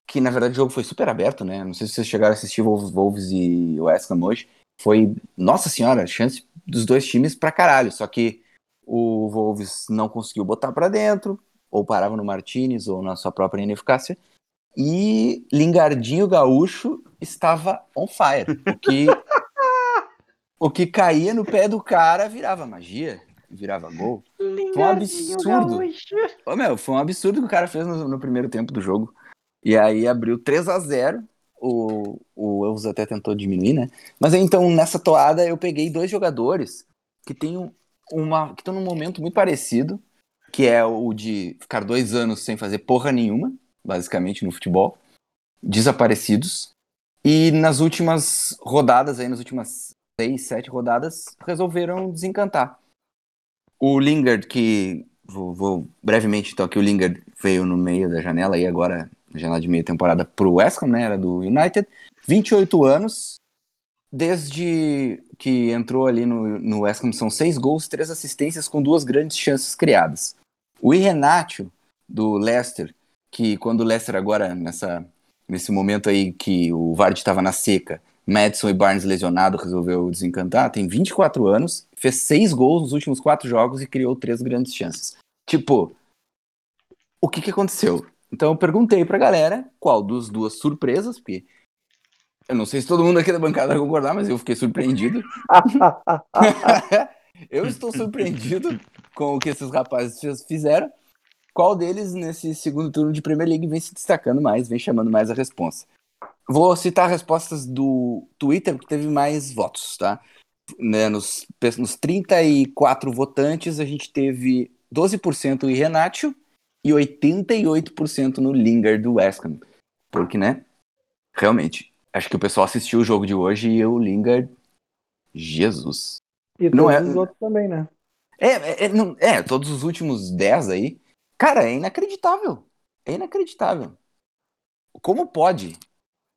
que na verdade o jogo foi super aberto, né? Não sei se vocês chegaram a assistir Wolves, Wolves e West Ham hoje. Foi, nossa senhora, chance dos dois times pra caralho, só que o Wolves não conseguiu botar pra dentro, ou parava no Martinez ou na sua própria ineficácia. E Lingardinho Gaúcho estava on fire, o que <laughs> o que caía no pé do cara virava magia, virava gol. Foi um absurdo. Ô, meu, foi um absurdo que o cara fez no, no primeiro tempo do jogo. E aí abriu 3 a 0 O, o Wolves até tentou diminuir, né? Mas aí, então, nessa toada, eu peguei dois jogadores que tem um- uma. que estão num momento muito parecido, que é o de ficar dois anos sem fazer porra nenhuma, basicamente, no futebol. Desaparecidos. E nas últimas rodadas, aí, nas últimas seis, sete rodadas, resolveram desencantar. O Lingard, que vou, vou brevemente então que o Lingard veio no meio da janela e agora janela de meia temporada pro West Ham, né, era do United, 28 anos, desde que entrou ali no, no West Ham são seis gols, três assistências com duas grandes chances criadas. O Iheanacho do Leicester, que quando o Leicester agora nessa nesse momento aí que o Vardy estava na seca, Madison e Barnes lesionado resolveu desencantar, tem 24 anos, fez seis gols nos últimos quatro jogos e criou três grandes chances. Tipo, o que que aconteceu? Então eu perguntei pra galera qual dos duas surpresas, porque eu não sei se todo mundo aqui da bancada vai concordar, mas eu fiquei surpreendido. <laughs> <laughs> eu estou surpreendido com o que esses rapazes fiz- fizeram. Qual deles nesse segundo turno de Premier League vem se destacando mais, vem chamando mais a responsa? Vou citar respostas do Twitter, que teve mais votos, tá? né, nos, nos 34 votantes, a gente teve 12% em Renato e 88% no Lingard do West Ham. Porque, né, realmente, acho que o pessoal assistiu o jogo de hoje e o Lingard, Jesus. E Não todos é- os outros também, né? É, é, é, não- é, todos os últimos 10 aí, cara, é inacreditável. É inacreditável. Como pode?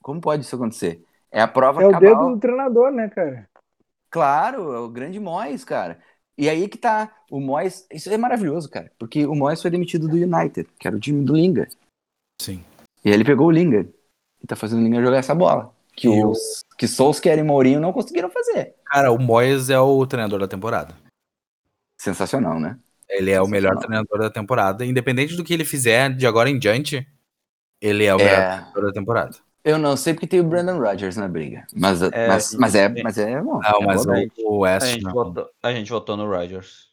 Como pode isso acontecer? É a prova É o cabal. dedo do treinador, né, cara? Claro, é o grande Moyes, cara. E aí que tá, o Moyes, isso é maravilhoso, cara, porque o Moyes foi demitido do United, que era o time do Lingard. Sim. E aí ele pegou o Lingard e tá fazendo o Lingard jogar essa bola, que E o- os que Solskjaer e Mourinho não conseguiram fazer. Cara, o Moyes é o treinador da temporada. Sensacional, né? Ele é o melhor Sensacional. treinador da temporada. Independente do que ele fizer de agora em diante, ele é o melhor É, treinador da temporada. eu não sei porque tem o Brandon Rodgers na briga, mas É, mas, mas é, mas é bom. Não, é mas bom. o, o A West gente, não. votou, a gente votou no Rodgers.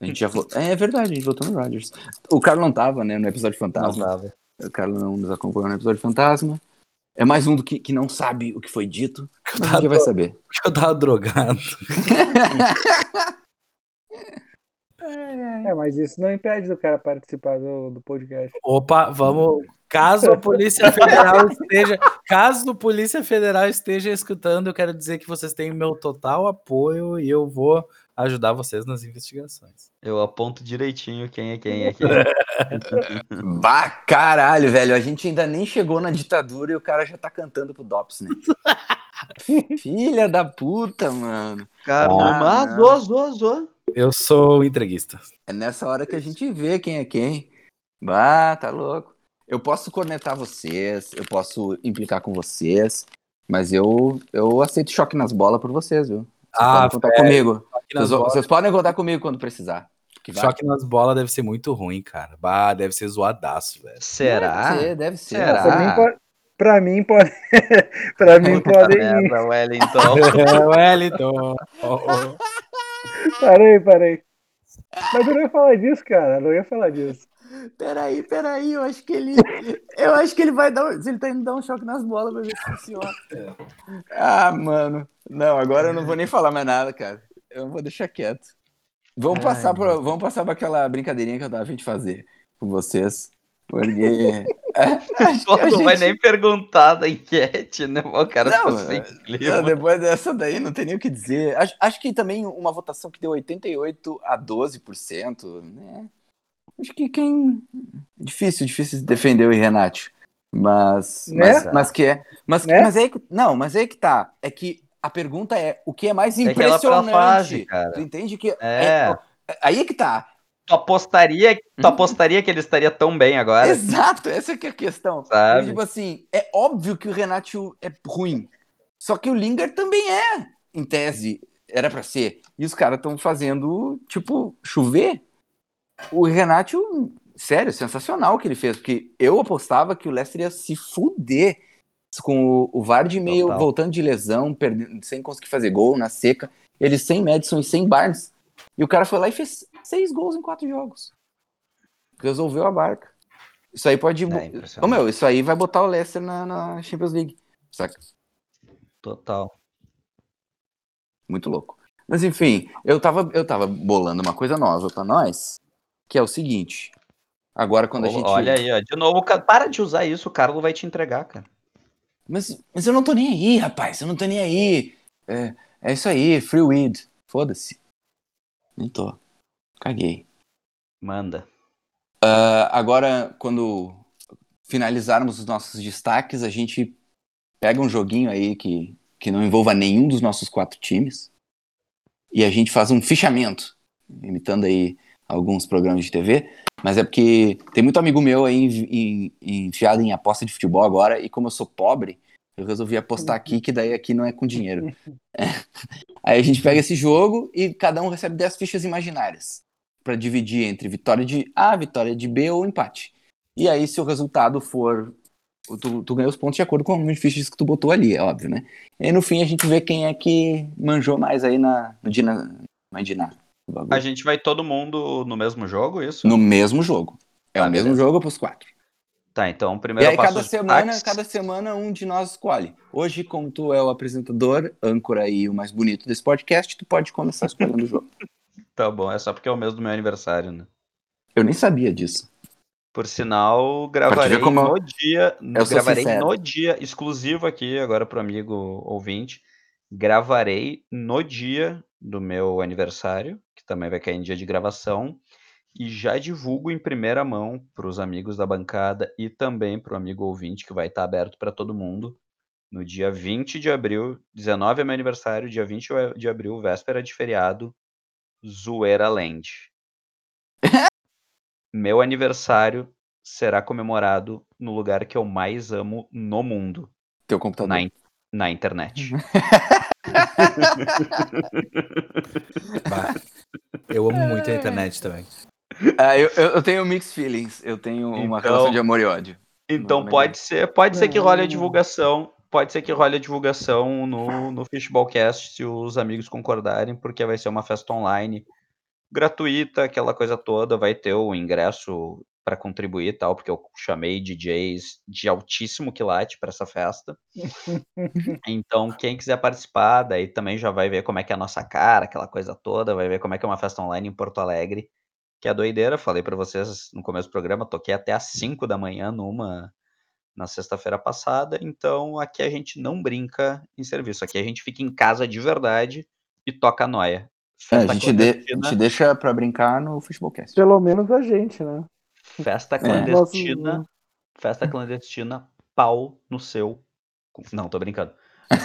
A gente já votou. É, verdade, a gente votou no Rodgers. O Carlos não tava, né, no episódio Não Fantasma. tava. O Carlos não nos acompanhou no episódio Fantasma. É mais um do que, que não sabe o que foi dito, mas ninguém vai saber. Porque eu tava drogado. <laughs> É, mas isso não impede do cara participar do, do podcast. Opa, vamos. Caso a Polícia Federal <laughs> esteja. Caso a Polícia Federal esteja escutando, eu quero dizer que vocês têm meu total apoio e eu vou ajudar vocês nas investigações. Eu aponto direitinho quem é quem aqui. <laughs> Bah, caralho, velho. A gente ainda nem chegou na ditadura e o cara já tá cantando pro Dops, né? <laughs> Filha da puta, mano. Cara, Ah, não. zoa, zoa, zoa. Eu sou entreguista. É nessa hora que a gente vê quem é quem. Bah, tá louco. Eu posso cornetar vocês, eu posso implicar com vocês, mas eu, eu aceito choque nas bolas por vocês, viu? Vocês Ah, podem contar velho, comigo. Vocês, vocês podem contar comigo quando precisar. Choque nas bolas deve ser muito ruim, cara. Bah, deve ser zoadaço, velho. Será? Deve ser, deve ser. Será? Pra mim pode. Pra mim pode. <laughs> pra mim podem ir. Merda, Wellington. É, <laughs> Wellington. Oh, <laughs> oh. Parei, parei. Mas eu não ia falar disso, cara. Eu não ia falar disso. Peraí, peraí, eu acho que ele. Eu acho que ele vai dar. um- Ele tá indo dar um choque nas bolas pra ver se funciona. Ah, mano. Não, agora eu não vou nem falar mais nada, cara. Eu vou deixar quieto. Vamos Ai, passar pra, vamos passar pra aquela brincadeirinha que eu tava a fim de fazer com vocês. Porque. É, <laughs> acho que Pô, não vai gente- nem perguntar da enquete, né? O cara Não, ficou sem é- clima. Não, depois dessa daí não tem nem o que dizer. Acho, acho que também uma votação que deu 88 a 12%, né? Acho que quem. Difícil, difícil defender o Renato. Mas. Né? Mas, mas que é. Mas, Né? mas aí que. Não, mas aí que tá. É que a pergunta é o que é mais É impressionante. fase, cara. Tu entende que. É. Aí é que tá. Tu apostaria, tu apostaria que ele estaria tão bem agora? Exato, essa é que é a questão. Sabe? Tipo assim, é óbvio que o Renato é ruim. Só que o Lingard também é, em tese, era pra ser. E os caras estão fazendo, tipo, chover. O Renato, sério, sensacional o que ele fez, porque eu apostava que o Leicester ia se fuder com o, o Vardy meio Total. voltando de lesão, perdendo, sem conseguir fazer gol na seca, ele sem Madison e sem Barnes. E o cara foi lá e fez seis gols em quatro jogos. Resolveu a barca. Isso aí pode. É, meu, isso aí vai botar o Leicester na, na Champions League. Saca? Total. Muito louco. Mas enfim, eu tava, eu tava bolando uma coisa nova pra nós, que é o seguinte. Agora quando a gente. Olha aí, ó. De novo, para de usar isso, o Carlos vai te entregar, cara. Mas, mas eu não tô nem aí, rapaz. Eu não tô nem aí. É, é isso aí, free weed. Foda-se. Nem tô. Caguei. Manda. Ah, agora, quando finalizarmos os nossos destaques, a gente pega um joguinho aí que, que não envolva nenhum dos nossos quatro times e a gente faz um fichamento, imitando aí alguns programas de TV, mas é porque tem muito amigo meu aí em- enfiado em aposta de futebol agora e como eu sou pobre, eu resolvi apostar aqui, que daí aqui não é com dinheiro. É. <laughs> <laughs> Aí a gente pega esse jogo e cada um recebe 10 fichas imaginárias para dividir entre vitória de A, vitória de B ou empate. E aí, se o resultado for. Tu, tu ganha os pontos de acordo com o número de fichas que tu botou ali, é óbvio, né? E aí, no fim a gente vê quem é que manjou mais aí na, no Dina. É Dina. A gente vai todo mundo no mesmo jogo, isso? No mesmo jogo. É Ah, o mesmo beleza. jogo pros quatro. Tá, então E primeiro aí, eu passo cada semana, cada semana, um de nós escolhe. Hoje, como tu é o apresentador, âncora e o mais bonito desse podcast, tu pode começar escolhendo o jogo. <laughs> Tá bom, é só porque é o mês do meu aniversário, né? Eu nem sabia disso. Por sinal, gravarei como no dia, eu gravarei no dia exclusivo aqui agora pro amigo ouvinte. Gravarei no dia do meu aniversário, que também vai cair em dia de gravação, e já divulgo em primeira mão para os amigos da bancada e também para o amigo ouvinte, que vai estar aberto para todo mundo. No dia 20 de abril, 19 é meu aniversário, dia 20 de abril, véspera de feriado, Zoeira Land. Meu aniversário será comemorado no lugar que eu mais amo no mundo, Teu computador. na, in- na internet. <laughs> Bah, eu amo muito a internet também. Ah, eu, eu eu tenho mixed feelings. Eu tenho uma Então- relação de amor e ódio. Então pode ser, pode ser que role a divulgação, pode ser que role a divulgação no, no Fishballcast, se os amigos concordarem, porque vai ser uma festa online gratuita, aquela coisa toda, vai ter o ingresso para contribuir e tal, porque eu chamei DJs de altíssimo quilate para essa festa. <laughs> Então, quem quiser participar, daí também já vai ver como é que é a nossa cara, aquela coisa toda, vai ver como é que é uma festa online em Porto Alegre, que é doideira. Falei para vocês no começo do programa, toquei até às 5 da manhã numa na sexta-feira passada. Então, aqui a gente não brinca em serviço, aqui a gente fica em casa de verdade e toca a noia. É, a, gente de- a gente deixa pra brincar no Futebolcast. Pelo menos a gente, né? festa É. clandestina, Nosso- festa clandestina, pau no seu. Não, tô brincando.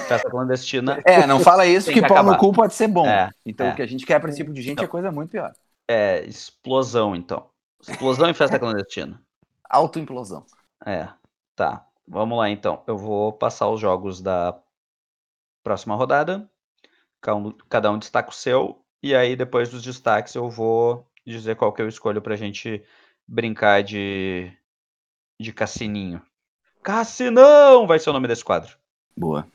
Festa clandestina É, não fala isso que que pau no cu pode ser bom. É, então é. o que a gente quer pra esse tipo de gente é coisa muito pior. é explosão, então. Explosão em festa clandestina. Autoimplosão. É, tá. Vamos lá então. Eu vou passar os jogos da próxima rodada. Cada um, destaca o seu. E aí, depois dos destaques, eu vou dizer qual que eu escolho pra gente brincar de, de cassininho. Cassinão vai ser o nome desse quadro. Boa.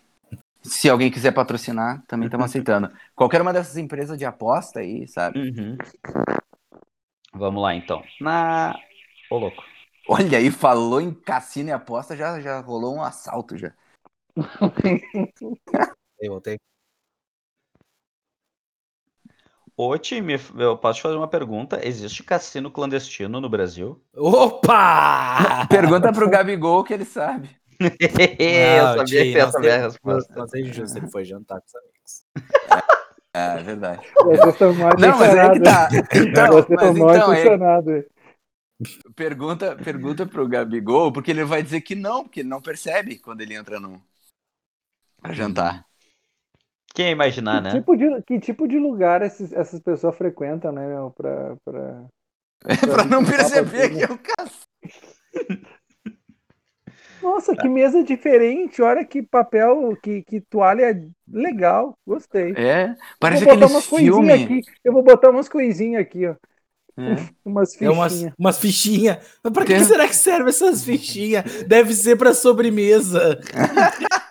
Se alguém quiser patrocinar, também estamos aceitando. <laughs> Qualquer uma dessas empresas de aposta aí, sabe? Uhum. Vamos lá então. Na. Ô, louco. Olha aí, falou em cassino e aposta, já, já rolou um assalto já. <laughs> Eu voltei. Ô, time, eu posso te fazer uma pergunta? Existe cassino clandestino no Brasil? Opa! <laughs> Pergunta pro Gabigol que ele sabe. <laughs> eu sabia que ia não saber a resposta. Não sei justo, ele foi jantar com os amigos. É, verdade. Vocês estão mal Não, mas é que tá. Então, Vocês estão mal então, é. Pergunta, pergunta pro Gabigol, porque ele vai dizer que não, porque ele não percebe quando ele entra no pra jantar. Quem ia imaginar, Que né? tipo de, que tipo de lugar esses- essas pessoas frequentam, né, meu? Pra, pra... pra <laughs> não perceber que é o caso. <laughs> Nossa, que mesa diferente. Olha que papel, que, que toalha legal. Gostei. É, parece eu vou botar aqueles umas coisinhas filmes. aqui. Eu vou botar umas coisinhas aqui, ó. <laughs> É. Umas É fichinhas. umas, umas fichinhas. Mas pra que, Tem- será que serve essas fichinhas? Deve ser pra sobremesa.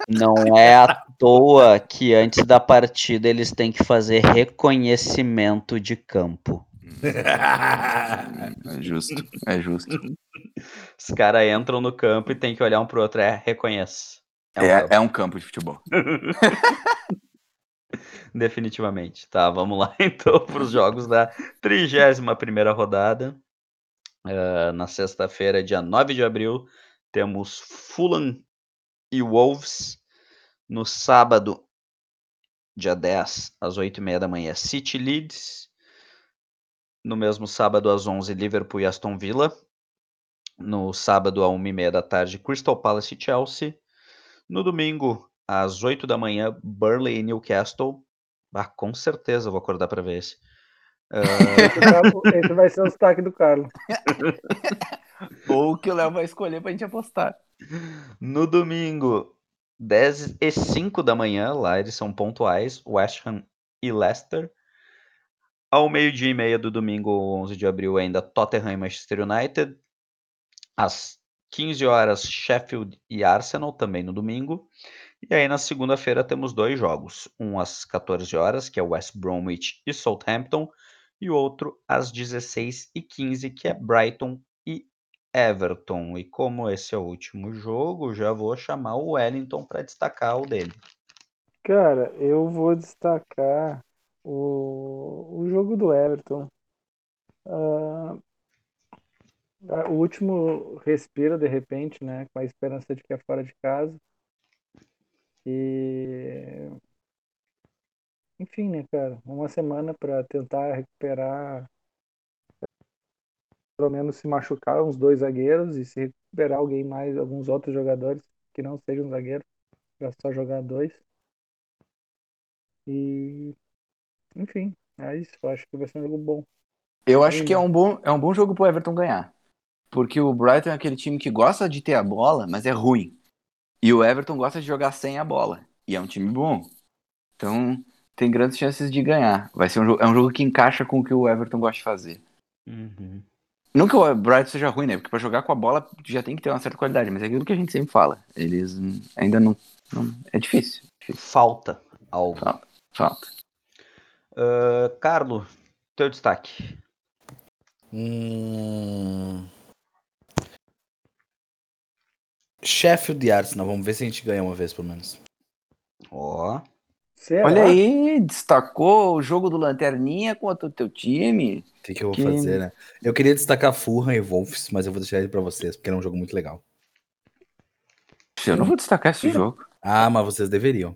Não é à toa que antes da partida eles têm que fazer reconhecimento de campo. <laughs> É justo, é justo. Os caras entram no campo e tem que olhar um pro outro. É, reconhece. É um campo. É, é um campo de futebol. <laughs> <laughs> Definitivamente. Tá, vamos lá <laughs> então para os jogos da 31 rodada. Ah, na sexta-feira, dia 9 de abril, temos Fulham e Wolves. No sábado, dia 10, às 8h30 da manhã, City Leeds. No mesmo sábado, às 11 Liverpool e Aston Villa. No sábado, às 1h30 da tarde, Crystal Palace e Chelsea. No domingo, às 8 da manhã, Burnley e Newcastle. Ah, com certeza eu vou acordar para ver esse. Ah, Esse, vai ser o sotaque do Carlos. <laughs> Ou o que o Léo vai escolher pra gente apostar. no domingo, 10 e 5 da manhã, lá eles são pontuais, West Ham e Leicester. Ao meio-dia e meia do domingo, 11 de abril, ainda Tottenham e Manchester United. Às 15 horas, Sheffield e Arsenal, também no domingo. E aí, na segunda-feira, temos dois jogos. Um às 14 horas, que é West Bromwich e Southampton. E outro às 16h15, que é Brighton e Everton. E como esse é o último jogo, já vou chamar o Wellington para destacar o dele. Cara, eu vou destacar o, o jogo do Everton. Ah, o último respiro de repente, né? Com a esperança de que é fora de casa. E. Enfim, né, cara? Uma semana para tentar recuperar. Pelo menos se machucar uns dois zagueiros e se recuperar alguém mais, alguns outros jogadores que não sejam zagueiros, para só jogar dois. E. Enfim, é isso. Eu acho que vai ser um jogo bom. Eu acho que é um bom, é um bom jogo pro Everton ganhar. Porque o Brighton é aquele time que gosta de ter a bola, mas é ruim. E o Everton gosta de jogar sem a bola. E é um time bom. Então, tem grandes chances de ganhar. Vai ser um jogo, é um jogo que encaixa com o que o Everton gosta de fazer. Uhum. Não que o Brighton seja ruim, né? Porque pra jogar com a bola já tem que ter uma certa qualidade, mas é aquilo que a gente sempre fala. Eles ainda não. não- é difícil. difícil. Falta algo. Falta. Falta. Carlo, teu destaque. Hum... Sheffield e Arsenal, vamos ver se a gente ganha uma vez pelo menos. Ó, Será? Olha aí, destacou o jogo do Lanterninha contra o teu time. O que, que eu vou Que- fazer, né? Eu queria destacar Fulham e Wolves, mas eu vou deixar ele pra vocês, porque é um jogo muito legal. Eu não vou destacar esse jogo. Ah, mas vocês deveriam.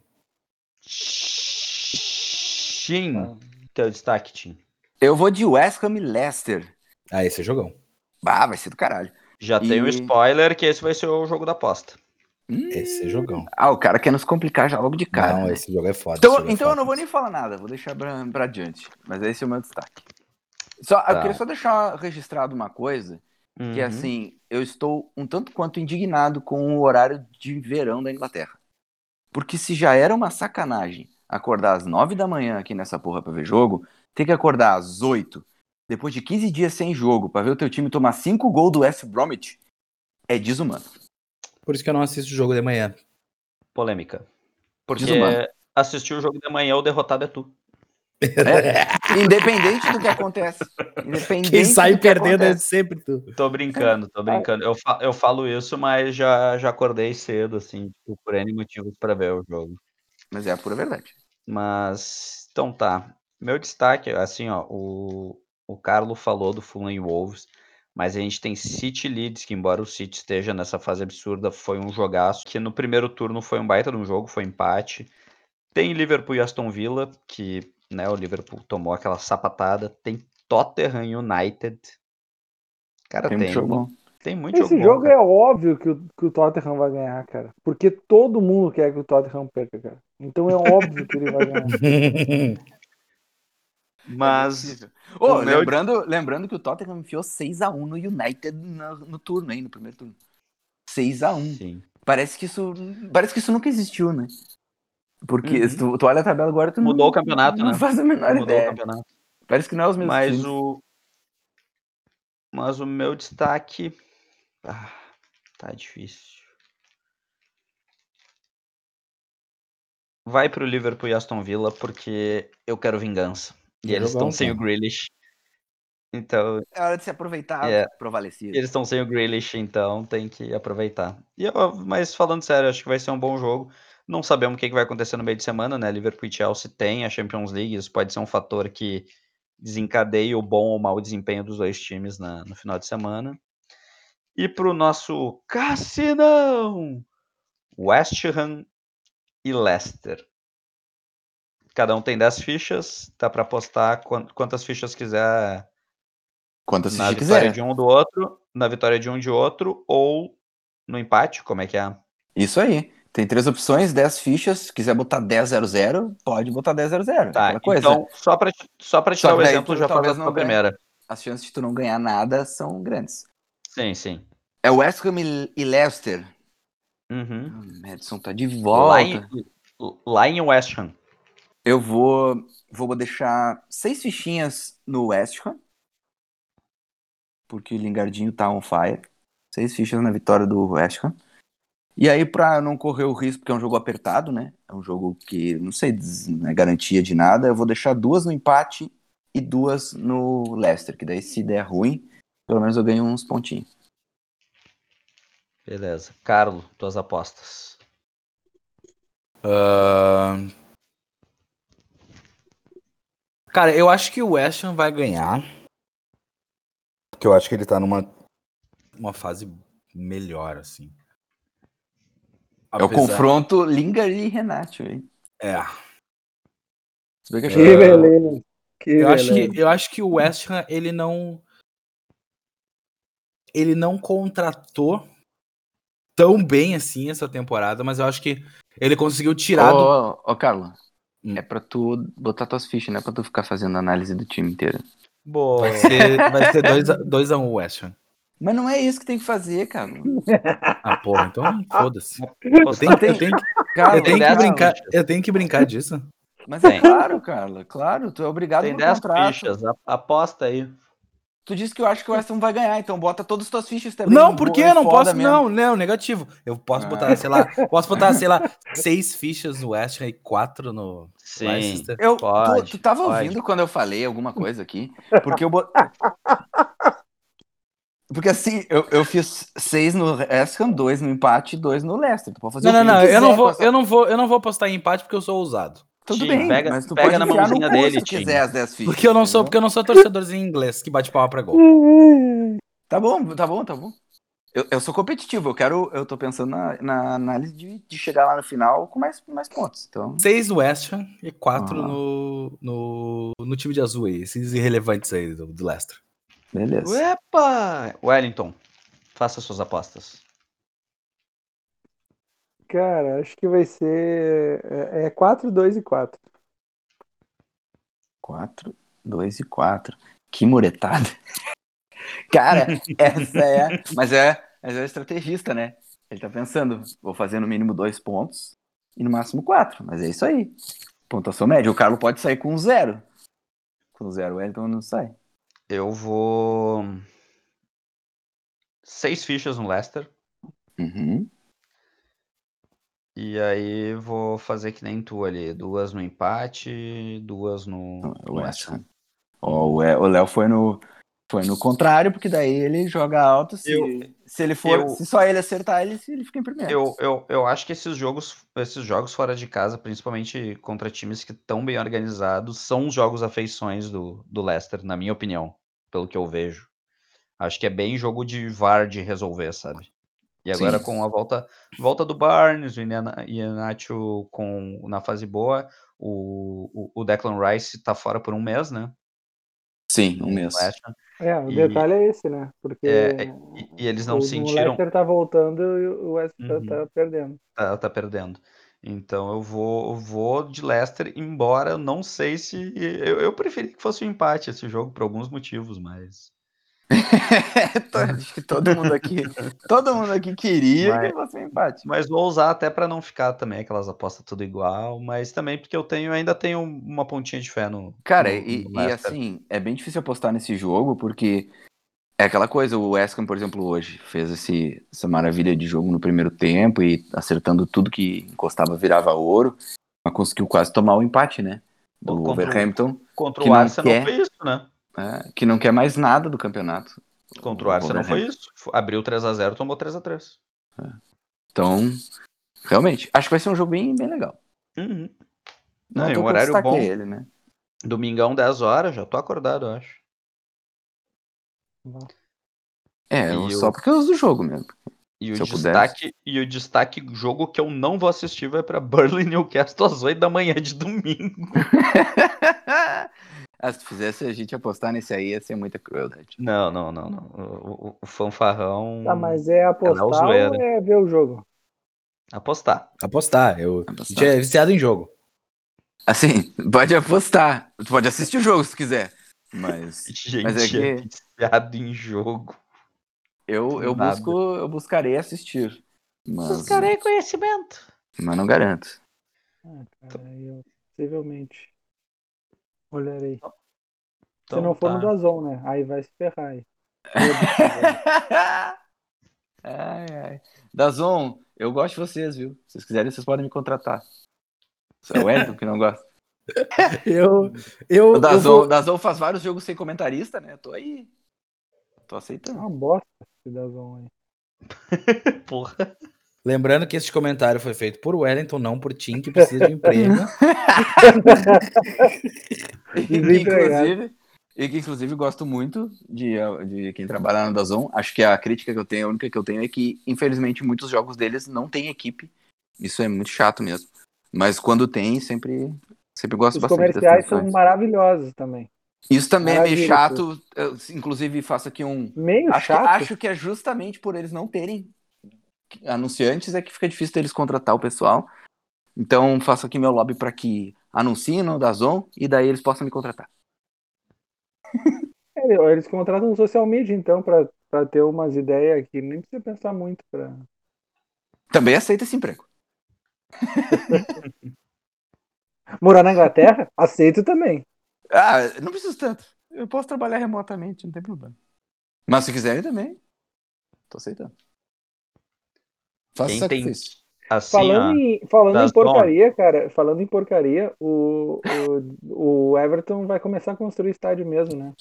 Tim, teu destaque, Tim. Eu vou de West Ham e Leicester. Ah, esse é jogão. Bah, vai ser do caralho. Já tem um E- spoiler que esse vai ser o jogo da aposta. Hum. Esse é jogão. Ah, o cara quer nos complicar já logo de cara. não, né? esse jogo é foda. Então, é então eu foda. não vou nem falar nada, vou deixar pra, pra adiante. Mas esse é o meu destaque. Só, Tá. Eu queria só deixar registrado uma coisa, que é Uhum. assim, eu estou um tanto quanto indignado com o horário de verão da Inglaterra. Porque se já era uma sacanagem acordar às nove da manhã aqui nessa porra pra ver jogo, ter que acordar às oito, depois de 15 dias sem jogo, pra ver o teu time tomar cinco gols do West Bromwich, é desumano. Por isso que eu não assisto o jogo de manhã. Polêmica. Porque Desumano. assistir o jogo de manhã, o derrotado é tu. Independente do que acontece. Independente Quem sai que perdendo é acontece. sempre tu. Tô brincando, tô brincando. Eu, fa- eu falo isso, mas já, já acordei cedo, assim, tipo, por N motivos pra ver o jogo. Mas é a pura verdade. Mas, então tá. Meu destaque, assim, ó, o, o Carlo falou do Fulham e Wolves, mas a gente tem City Leeds, que embora o City esteja nessa fase absurda, foi um jogaço, que no primeiro turno foi um baita de um jogo, foi empate. Tem Liverpool e Aston Villa, que, né, o Liverpool tomou aquela sapatada. Tem Tottenham United. Cara, Tem tem, muito jogo bom. tem muito jogo Esse bom, jogo cara. é óbvio que o, que o Tottenham vai ganhar, cara. Porque todo mundo quer que o Tottenham perca, cara. Então é óbvio que ele vai ganhar. <laughs> Mas, Ô, o meu- lembrando, lembrando que o Tottenham enfiou 6x1 no United no, no turno, hein, no primeiro turno. 6x1. sim. Parece que isso. Parece que isso nunca existiu, né? Porque Uhum. tu, tu olha a tabela agora, tu Mudou não, o campeonato, não né? faz a menor Mudou o ideia. campeonato. Parece que não é os mesmos Mas times. o. Mas o meu destaque. Ah, tá difícil. Vai pro Liverpool e Aston Villa porque eu quero vingança. E É eles estão sem o. Grealish. Então, É hora de se aproveitar É. pro Valecido. eles estão sem o Grealish, então tem que aproveitar. E eu- mas falando sério, acho que vai ser um bom jogo. Não sabemos o que que vai acontecer no meio de semana, né? Liverpool e Chelsea tem a Champions League, isso pode ser um fator que desencadeie o bom ou mau desempenho dos dois times na- no final de semana. E pro nosso Cassinão! West Ham e Leicester. Cada um tem 10 fichas, dá para apostar quan- quantas fichas quiser Quantas na vitória quiser. de um do outro, na vitória de um de outro, ou no empate, como é que é? Isso aí. Tem três opções, 10 fichas. Se quiser botar 10-0-0, pode botar 10-0-0. Tá, coisa. então, só para só pra te Só dar o exemplo, tu já faz a tua primeira. As chances de tu não ganhar nada são grandes. Sim, sim. É West Ham e Leicester. Uhum. Hum, Madison tá de Lá, volta. em, lá em West Ham. Eu vou, vou deixar seis fichinhas no West Ham. Porque o Lingardinho tá on fire. Seis fichas na vitória do West Ham. E aí, pra não correr o risco, porque é um jogo apertado, né? É um jogo que, não sei, não é garantia de nada. Eu vou deixar duas no empate e duas no Leicester. Que daí, se der ruim, pelo menos eu ganho uns pontinhos. Beleza. Carlo, tuas apostas. Ahn. Cara, eu acho que o West Ham vai ganhar. Porque eu acho que ele tá numa uma fase melhor, assim. É o Apesar- confronto Lingard e Renato, hein? É. Que eu Que achei- beleza. Que Eu acho, beleza. que, eu acho que o West Ham, ele não. Ele não contratou tão bem assim essa temporada, mas eu acho que ele conseguiu tirar do. Ô, ô, Carlos. É pra tu botar tuas fichas, não é pra tu ficar fazendo análise do time inteiro. Boa. Vai ser 2 vai ser dois a, dois a um West Ham. Mas não é isso que tem que fazer, cara. Ah, porra, então foda-se. Eu tenho, eu tenho eu tenho que brincar, fichas. eu tenho que brincar disso. Mas é Tem. claro, Carla, claro, tu é obrigado Tem por 10 contrato. fichas. Aposta aí. Tu disse que eu acho que o Ham vai ganhar, então bota todas as tuas fichas também. Não, eu não é foda posso. mesmo. Não, não, negativo. Eu posso Ah. botar, sei lá, posso botar, sei lá, <laughs> seis fichas no West Ham e quatro no Sim. Leicester. Eu, Pode, tu, tu tava pode. ouvindo quando eu falei alguma coisa aqui? Porque eu bot... <laughs> Porque assim, eu, eu fiz seis no West Ham, dois no empate e dois no Leicester. Tu pode fazer Não, o não, não, eu não vou, eu não vou, eu não vou apostar em empate porque eu sou ousado. Tudo Tim, bem, pega- mas tu pega pode na mãozinha se dele, tu Tim. quiser as 10 fichas. Porque eu não sou, porque eu não sou torcedorzinho inglês que bate palma pra gol. Tá bom, tá bom, tá bom. Eu, eu sou competitivo, eu quero. Eu tô pensando na, na análise de, de chegar lá no final com mais, mais pontos. Então. Seis no West Ham e quatro Ah. no, no, no time de azul aí, esses irrelevantes aí do, do Leicester. Beleza. Epa! Wellington, faça suas apostas. Cara, acho que vai ser. É, é 4, 2 e 4. 4, 2 e 4. Que muretada. <laughs> Cara, essa é. Mas é, mas é estrategista, né? Ele tá pensando, vou fazer no mínimo dois pontos e no máximo quatro. Mas é isso aí. Pontuação média. O Carlos pode sair com zero. Com zero, o Wellington não sai. Eu vou. Seis fichas no Leicester. Uhum. E aí vou fazer que nem tu ali. Duas no empate, duas no. West Ham. Ham. Ó, o E- o Léo foi no, foi no contrário, porque daí ele joga alto. Se, Eu- se ele for, eu- se só ele acertar, ele, ele fica em primeiro. Eu, eu, eu acho que esses jogos, esses jogos fora de casa, principalmente contra times que estão bem organizados, são os jogos afeições do, do Leicester, na minha opinião, pelo que eu vejo. Acho que é bem jogo de VAR de resolver, sabe? E agora Sim. com a volta, volta do Barnes, o Iana- Iheanacho com na fase boa, o, o, o Declan Rice tá fora por um mês, né? Sim, um mês. É, o E- detalhe é esse, né? Porque É, e, e eles não o, o sentiram. Leicester tá voltando e o West tá- Uhum. tá perdendo. tá, tá perdendo. Então eu vou, eu vou de Leicester, embora eu não sei se. Eu, eu preferi que fosse um empate esse jogo por alguns motivos, mas. <laughs> Acho que todo mundo aqui, todo mundo aqui queria Mas- que fosse um empate. Mas vou usar até para não ficar também aquelas apostas tudo igual, mas também porque eu tenho ainda tenho uma pontinha de fé no. Cara, no- e, no e assim, é bem difícil apostar nesse jogo, porque é aquela coisa, o West Ham, por exemplo, hoje fez esse, essa maravilha de jogo no primeiro tempo e acertando tudo que encostava virava ouro, mas conseguiu quase tomar o empate, né? Do Contra o- Wolverhampton, Contra o não Arsenal quer. foi isso, né? É, que não quer mais nada do campeonato. Contra o Arsenal foi Wolverhampton. isso. Abriu 3x0, tomou 3x3. Então, realmente, acho que vai ser um jogo bem, bem legal. Uhum. Não, Não, tô um horário bom. ele, né? Domingão, 10 horas, já tô acordado, eu acho. É, E eu- o- só por causa do jogo mesmo. E o, eu pudesse. destaque, e o destaque jogo que eu não vou assistir vai pra <laughs> Burnley e Newcastle às 8 da manhã de domingo. <laughs> ah, se tu fizesse a gente apostar nesse aí, ia ser muita crueldade. Não, não, não, não. O, o- o fanfarrão. Tá, mas é apostar ou zoeira. é ver o jogo? Apostar. Apostar, eu Apostar. a gente é viciado em jogo. Assim, pode apostar. Tu pode assistir o jogo se quiser. Mas <laughs> Gente, Mas é é que- viciado em jogo. eu, eu Nada. busco, eu buscarei assistir. Mas, Buscarei conhecimento. mas não garanto. Ah, cara, eu possivelmente olharei. Se Então não for tá. no Dazon, né? Aí vai se ferrar aí. <laughs> ai, ai. Dazon, eu gosto de vocês, viu? Se vocês quiserem, vocês podem me contratar. Só é o Wellington que não gosta. <laughs> Eu, eu, O eu Dazon, vou- Dazon faz vários jogos sem comentarista, né? Tô aí. Tô É aceitando. uma bosta esse Dazon aí. <laughs> Porra. Lembrando que este comentário foi feito por Wellington, não por Tim, que precisa de emprego. <laughs> E que, inclusive, e que inclusive gosto muito de, de quem trabalha na Dazon. Acho que a crítica que eu tenho, a única que eu tenho é que, infelizmente, muitos jogos deles não tem equipe. Isso é muito chato mesmo. Mas quando tem, sempre, sempre gosto Os bastante das comerciais são maravilhosos também. Isso também é meio Maravilha, chato. Eu, inclusive, faço aqui um. Meio Acho que, chato. acho que é justamente por eles não terem anunciantes é que fica difícil deles contratar o pessoal. Então, faço aqui meu lobby para que anunciem no Dazon e daí eles possam me contratar. <laughs> É, Eles contratam social media, então, pra ter umas ideias que nem precisa pensar muito. Pra... Também aceita esse emprego. <laughs> Morar na Inglaterra? Aceito também. Ah, não preciso tanto. Eu posso trabalhar remotamente, não tem problema. Mas se quiserem também, tô aceitando. Faça Quem tem-. Assim, Falando, ó, em, falando em porcaria, cara, falando em porcaria, o, o, o Everton vai começar a construir estádio mesmo, né?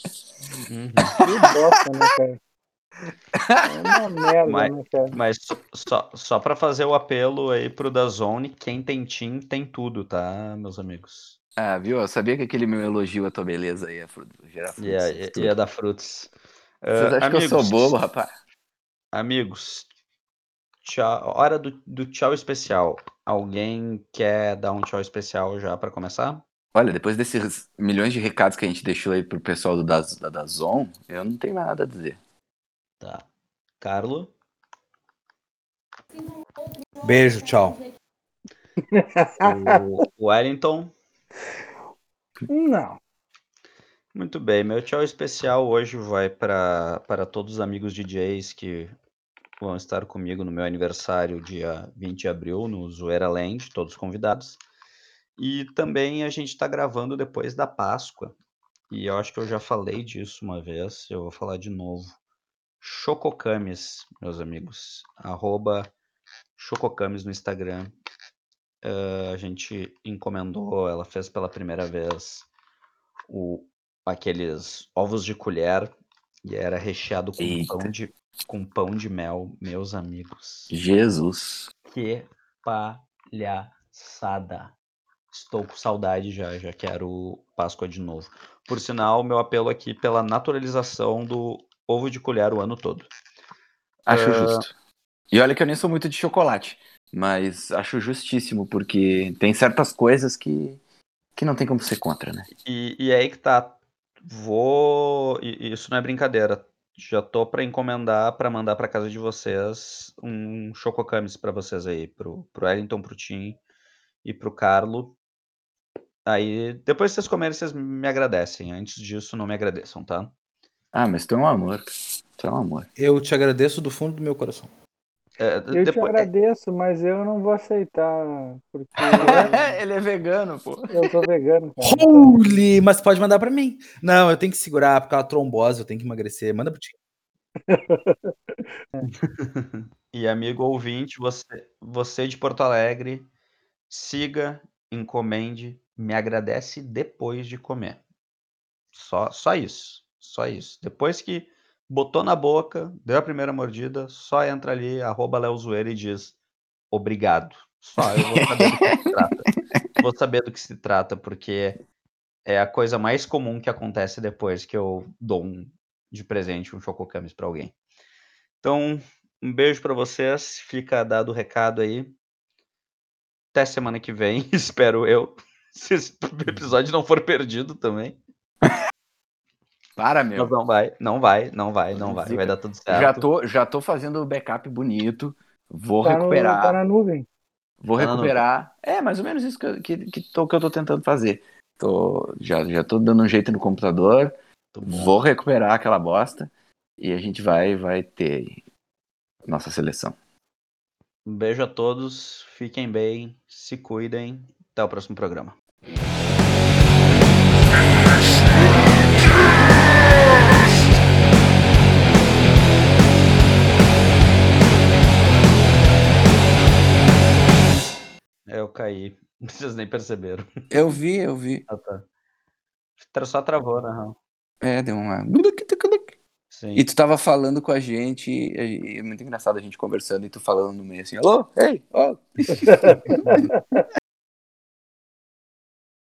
uhum. Que bosta, né, cara? É uma <laughs> merda, Mas- né, cara? Mas só- só, para fazer o apelo aí pro Dazone, quem tem Team tem tudo, tá, meus amigos? Ah, viu? Eu sabia que aquele meu elogio à tua beleza ia fru- gerar E é, frutos. e é da Fruits. Vocês Ah, acham que eu sou amigos, bobo, rapaz? Amigos, tchau, hora do, do tchau especial. Alguém quer dar um tchau especial já para começar? Olha, depois desses milhões de recados que a gente deixou aí pro pessoal do Daz, da Dazon, eu não tenho nada a dizer. Tá. Carlo? Beijo, tchau. O Wellington? Não. Muito bem, meu tchau especial hoje vai para para todos os amigos DJs que vão estar comigo no meu aniversário, dia 20 de abril, no Zoeira Land, todos convidados. E também a gente está gravando depois da Páscoa, e eu acho que eu já falei disso uma vez, eu vou falar de novo. Chococames, meus amigos, arroba Chococames no Instagram. Ah, a gente encomendou, ela fez pela primeira vez o, aqueles ovos de colher e era recheado com Eita. pão de, com pão de mel, meus amigos. Jesus. Que palhaçada. Estou com saudade já, já quero Páscoa de novo. Por sinal, meu apelo aqui pela naturalização do ovo de colher o ano todo. Acho Ah. justo. E olha que eu nem sou muito de chocolate, mas acho justíssimo, porque tem certas coisas que, que não tem como ser contra, né? E, e aí que tá. Vou. e- Isso não é brincadeira. Já tô pra encomendar pra mandar pra casa de vocês um chococames pra vocês aí, pro, pro Wellington, pro Tim e pro Carlo. Aí, depois que vocês comerem, vocês me agradecem. Antes disso, não me agradeçam, tá? Ah, mas tu é um amor. Tu é um amor. Eu te agradeço do fundo do meu coração. É, Eu te depois- agradeço, mas eu não vou aceitar, porque <laughs> Ele é vegano, pô. eu sou vegano, cara. Holy! Mas pode mandar pra mim. Não, eu tenho que segurar por causa da trombose, eu tenho que emagrecer. Manda pro Tim. <laughs> E amigo ouvinte, você, você de Porto Alegre, siga, encomende, me agradece depois de comer. Só, só isso, só isso. Depois que botou na boca, deu a primeira mordida, só entra ali, arroba Leozoeira e diz obrigado. Só, eu vou saber do que se trata. <laughs> Vou saber do que se trata, porque é a coisa mais comum que acontece depois que eu dou um, de presente um chococames para alguém. Então, um beijo pra vocês. Fica dado o recado aí. Até semana que vem, <laughs> espero eu. <laughs> Se esse episódio não for perdido também. Para, Mas meu. não vai, não vai, não vai, não vai. Vai dar tudo certo. Já tô, já tô fazendo o backup bonito. Vou Tá, no, recuperar. tá na nuvem. Vou Tá recuperar. É, mais ou menos isso que, eu- que, que, tô, que eu tô tentando fazer. Tô, já, já tô dando um jeito no computador. Vou recuperar aquela bosta. E a gente vai, vai ter nossa seleção. Um beijo a todos. Fiquem bem, se cuidem. Até o próximo programa. Eu caí. <laughs> Vocês nem perceberam. Eu vi, eu vi. Ah, tá. Só travou, né? Raul? É, deu uma. Sim. E tu tava falando com a gente, e é muito engraçado a gente conversando e tu falando no meio assim, alô, ei, ó. <laughs>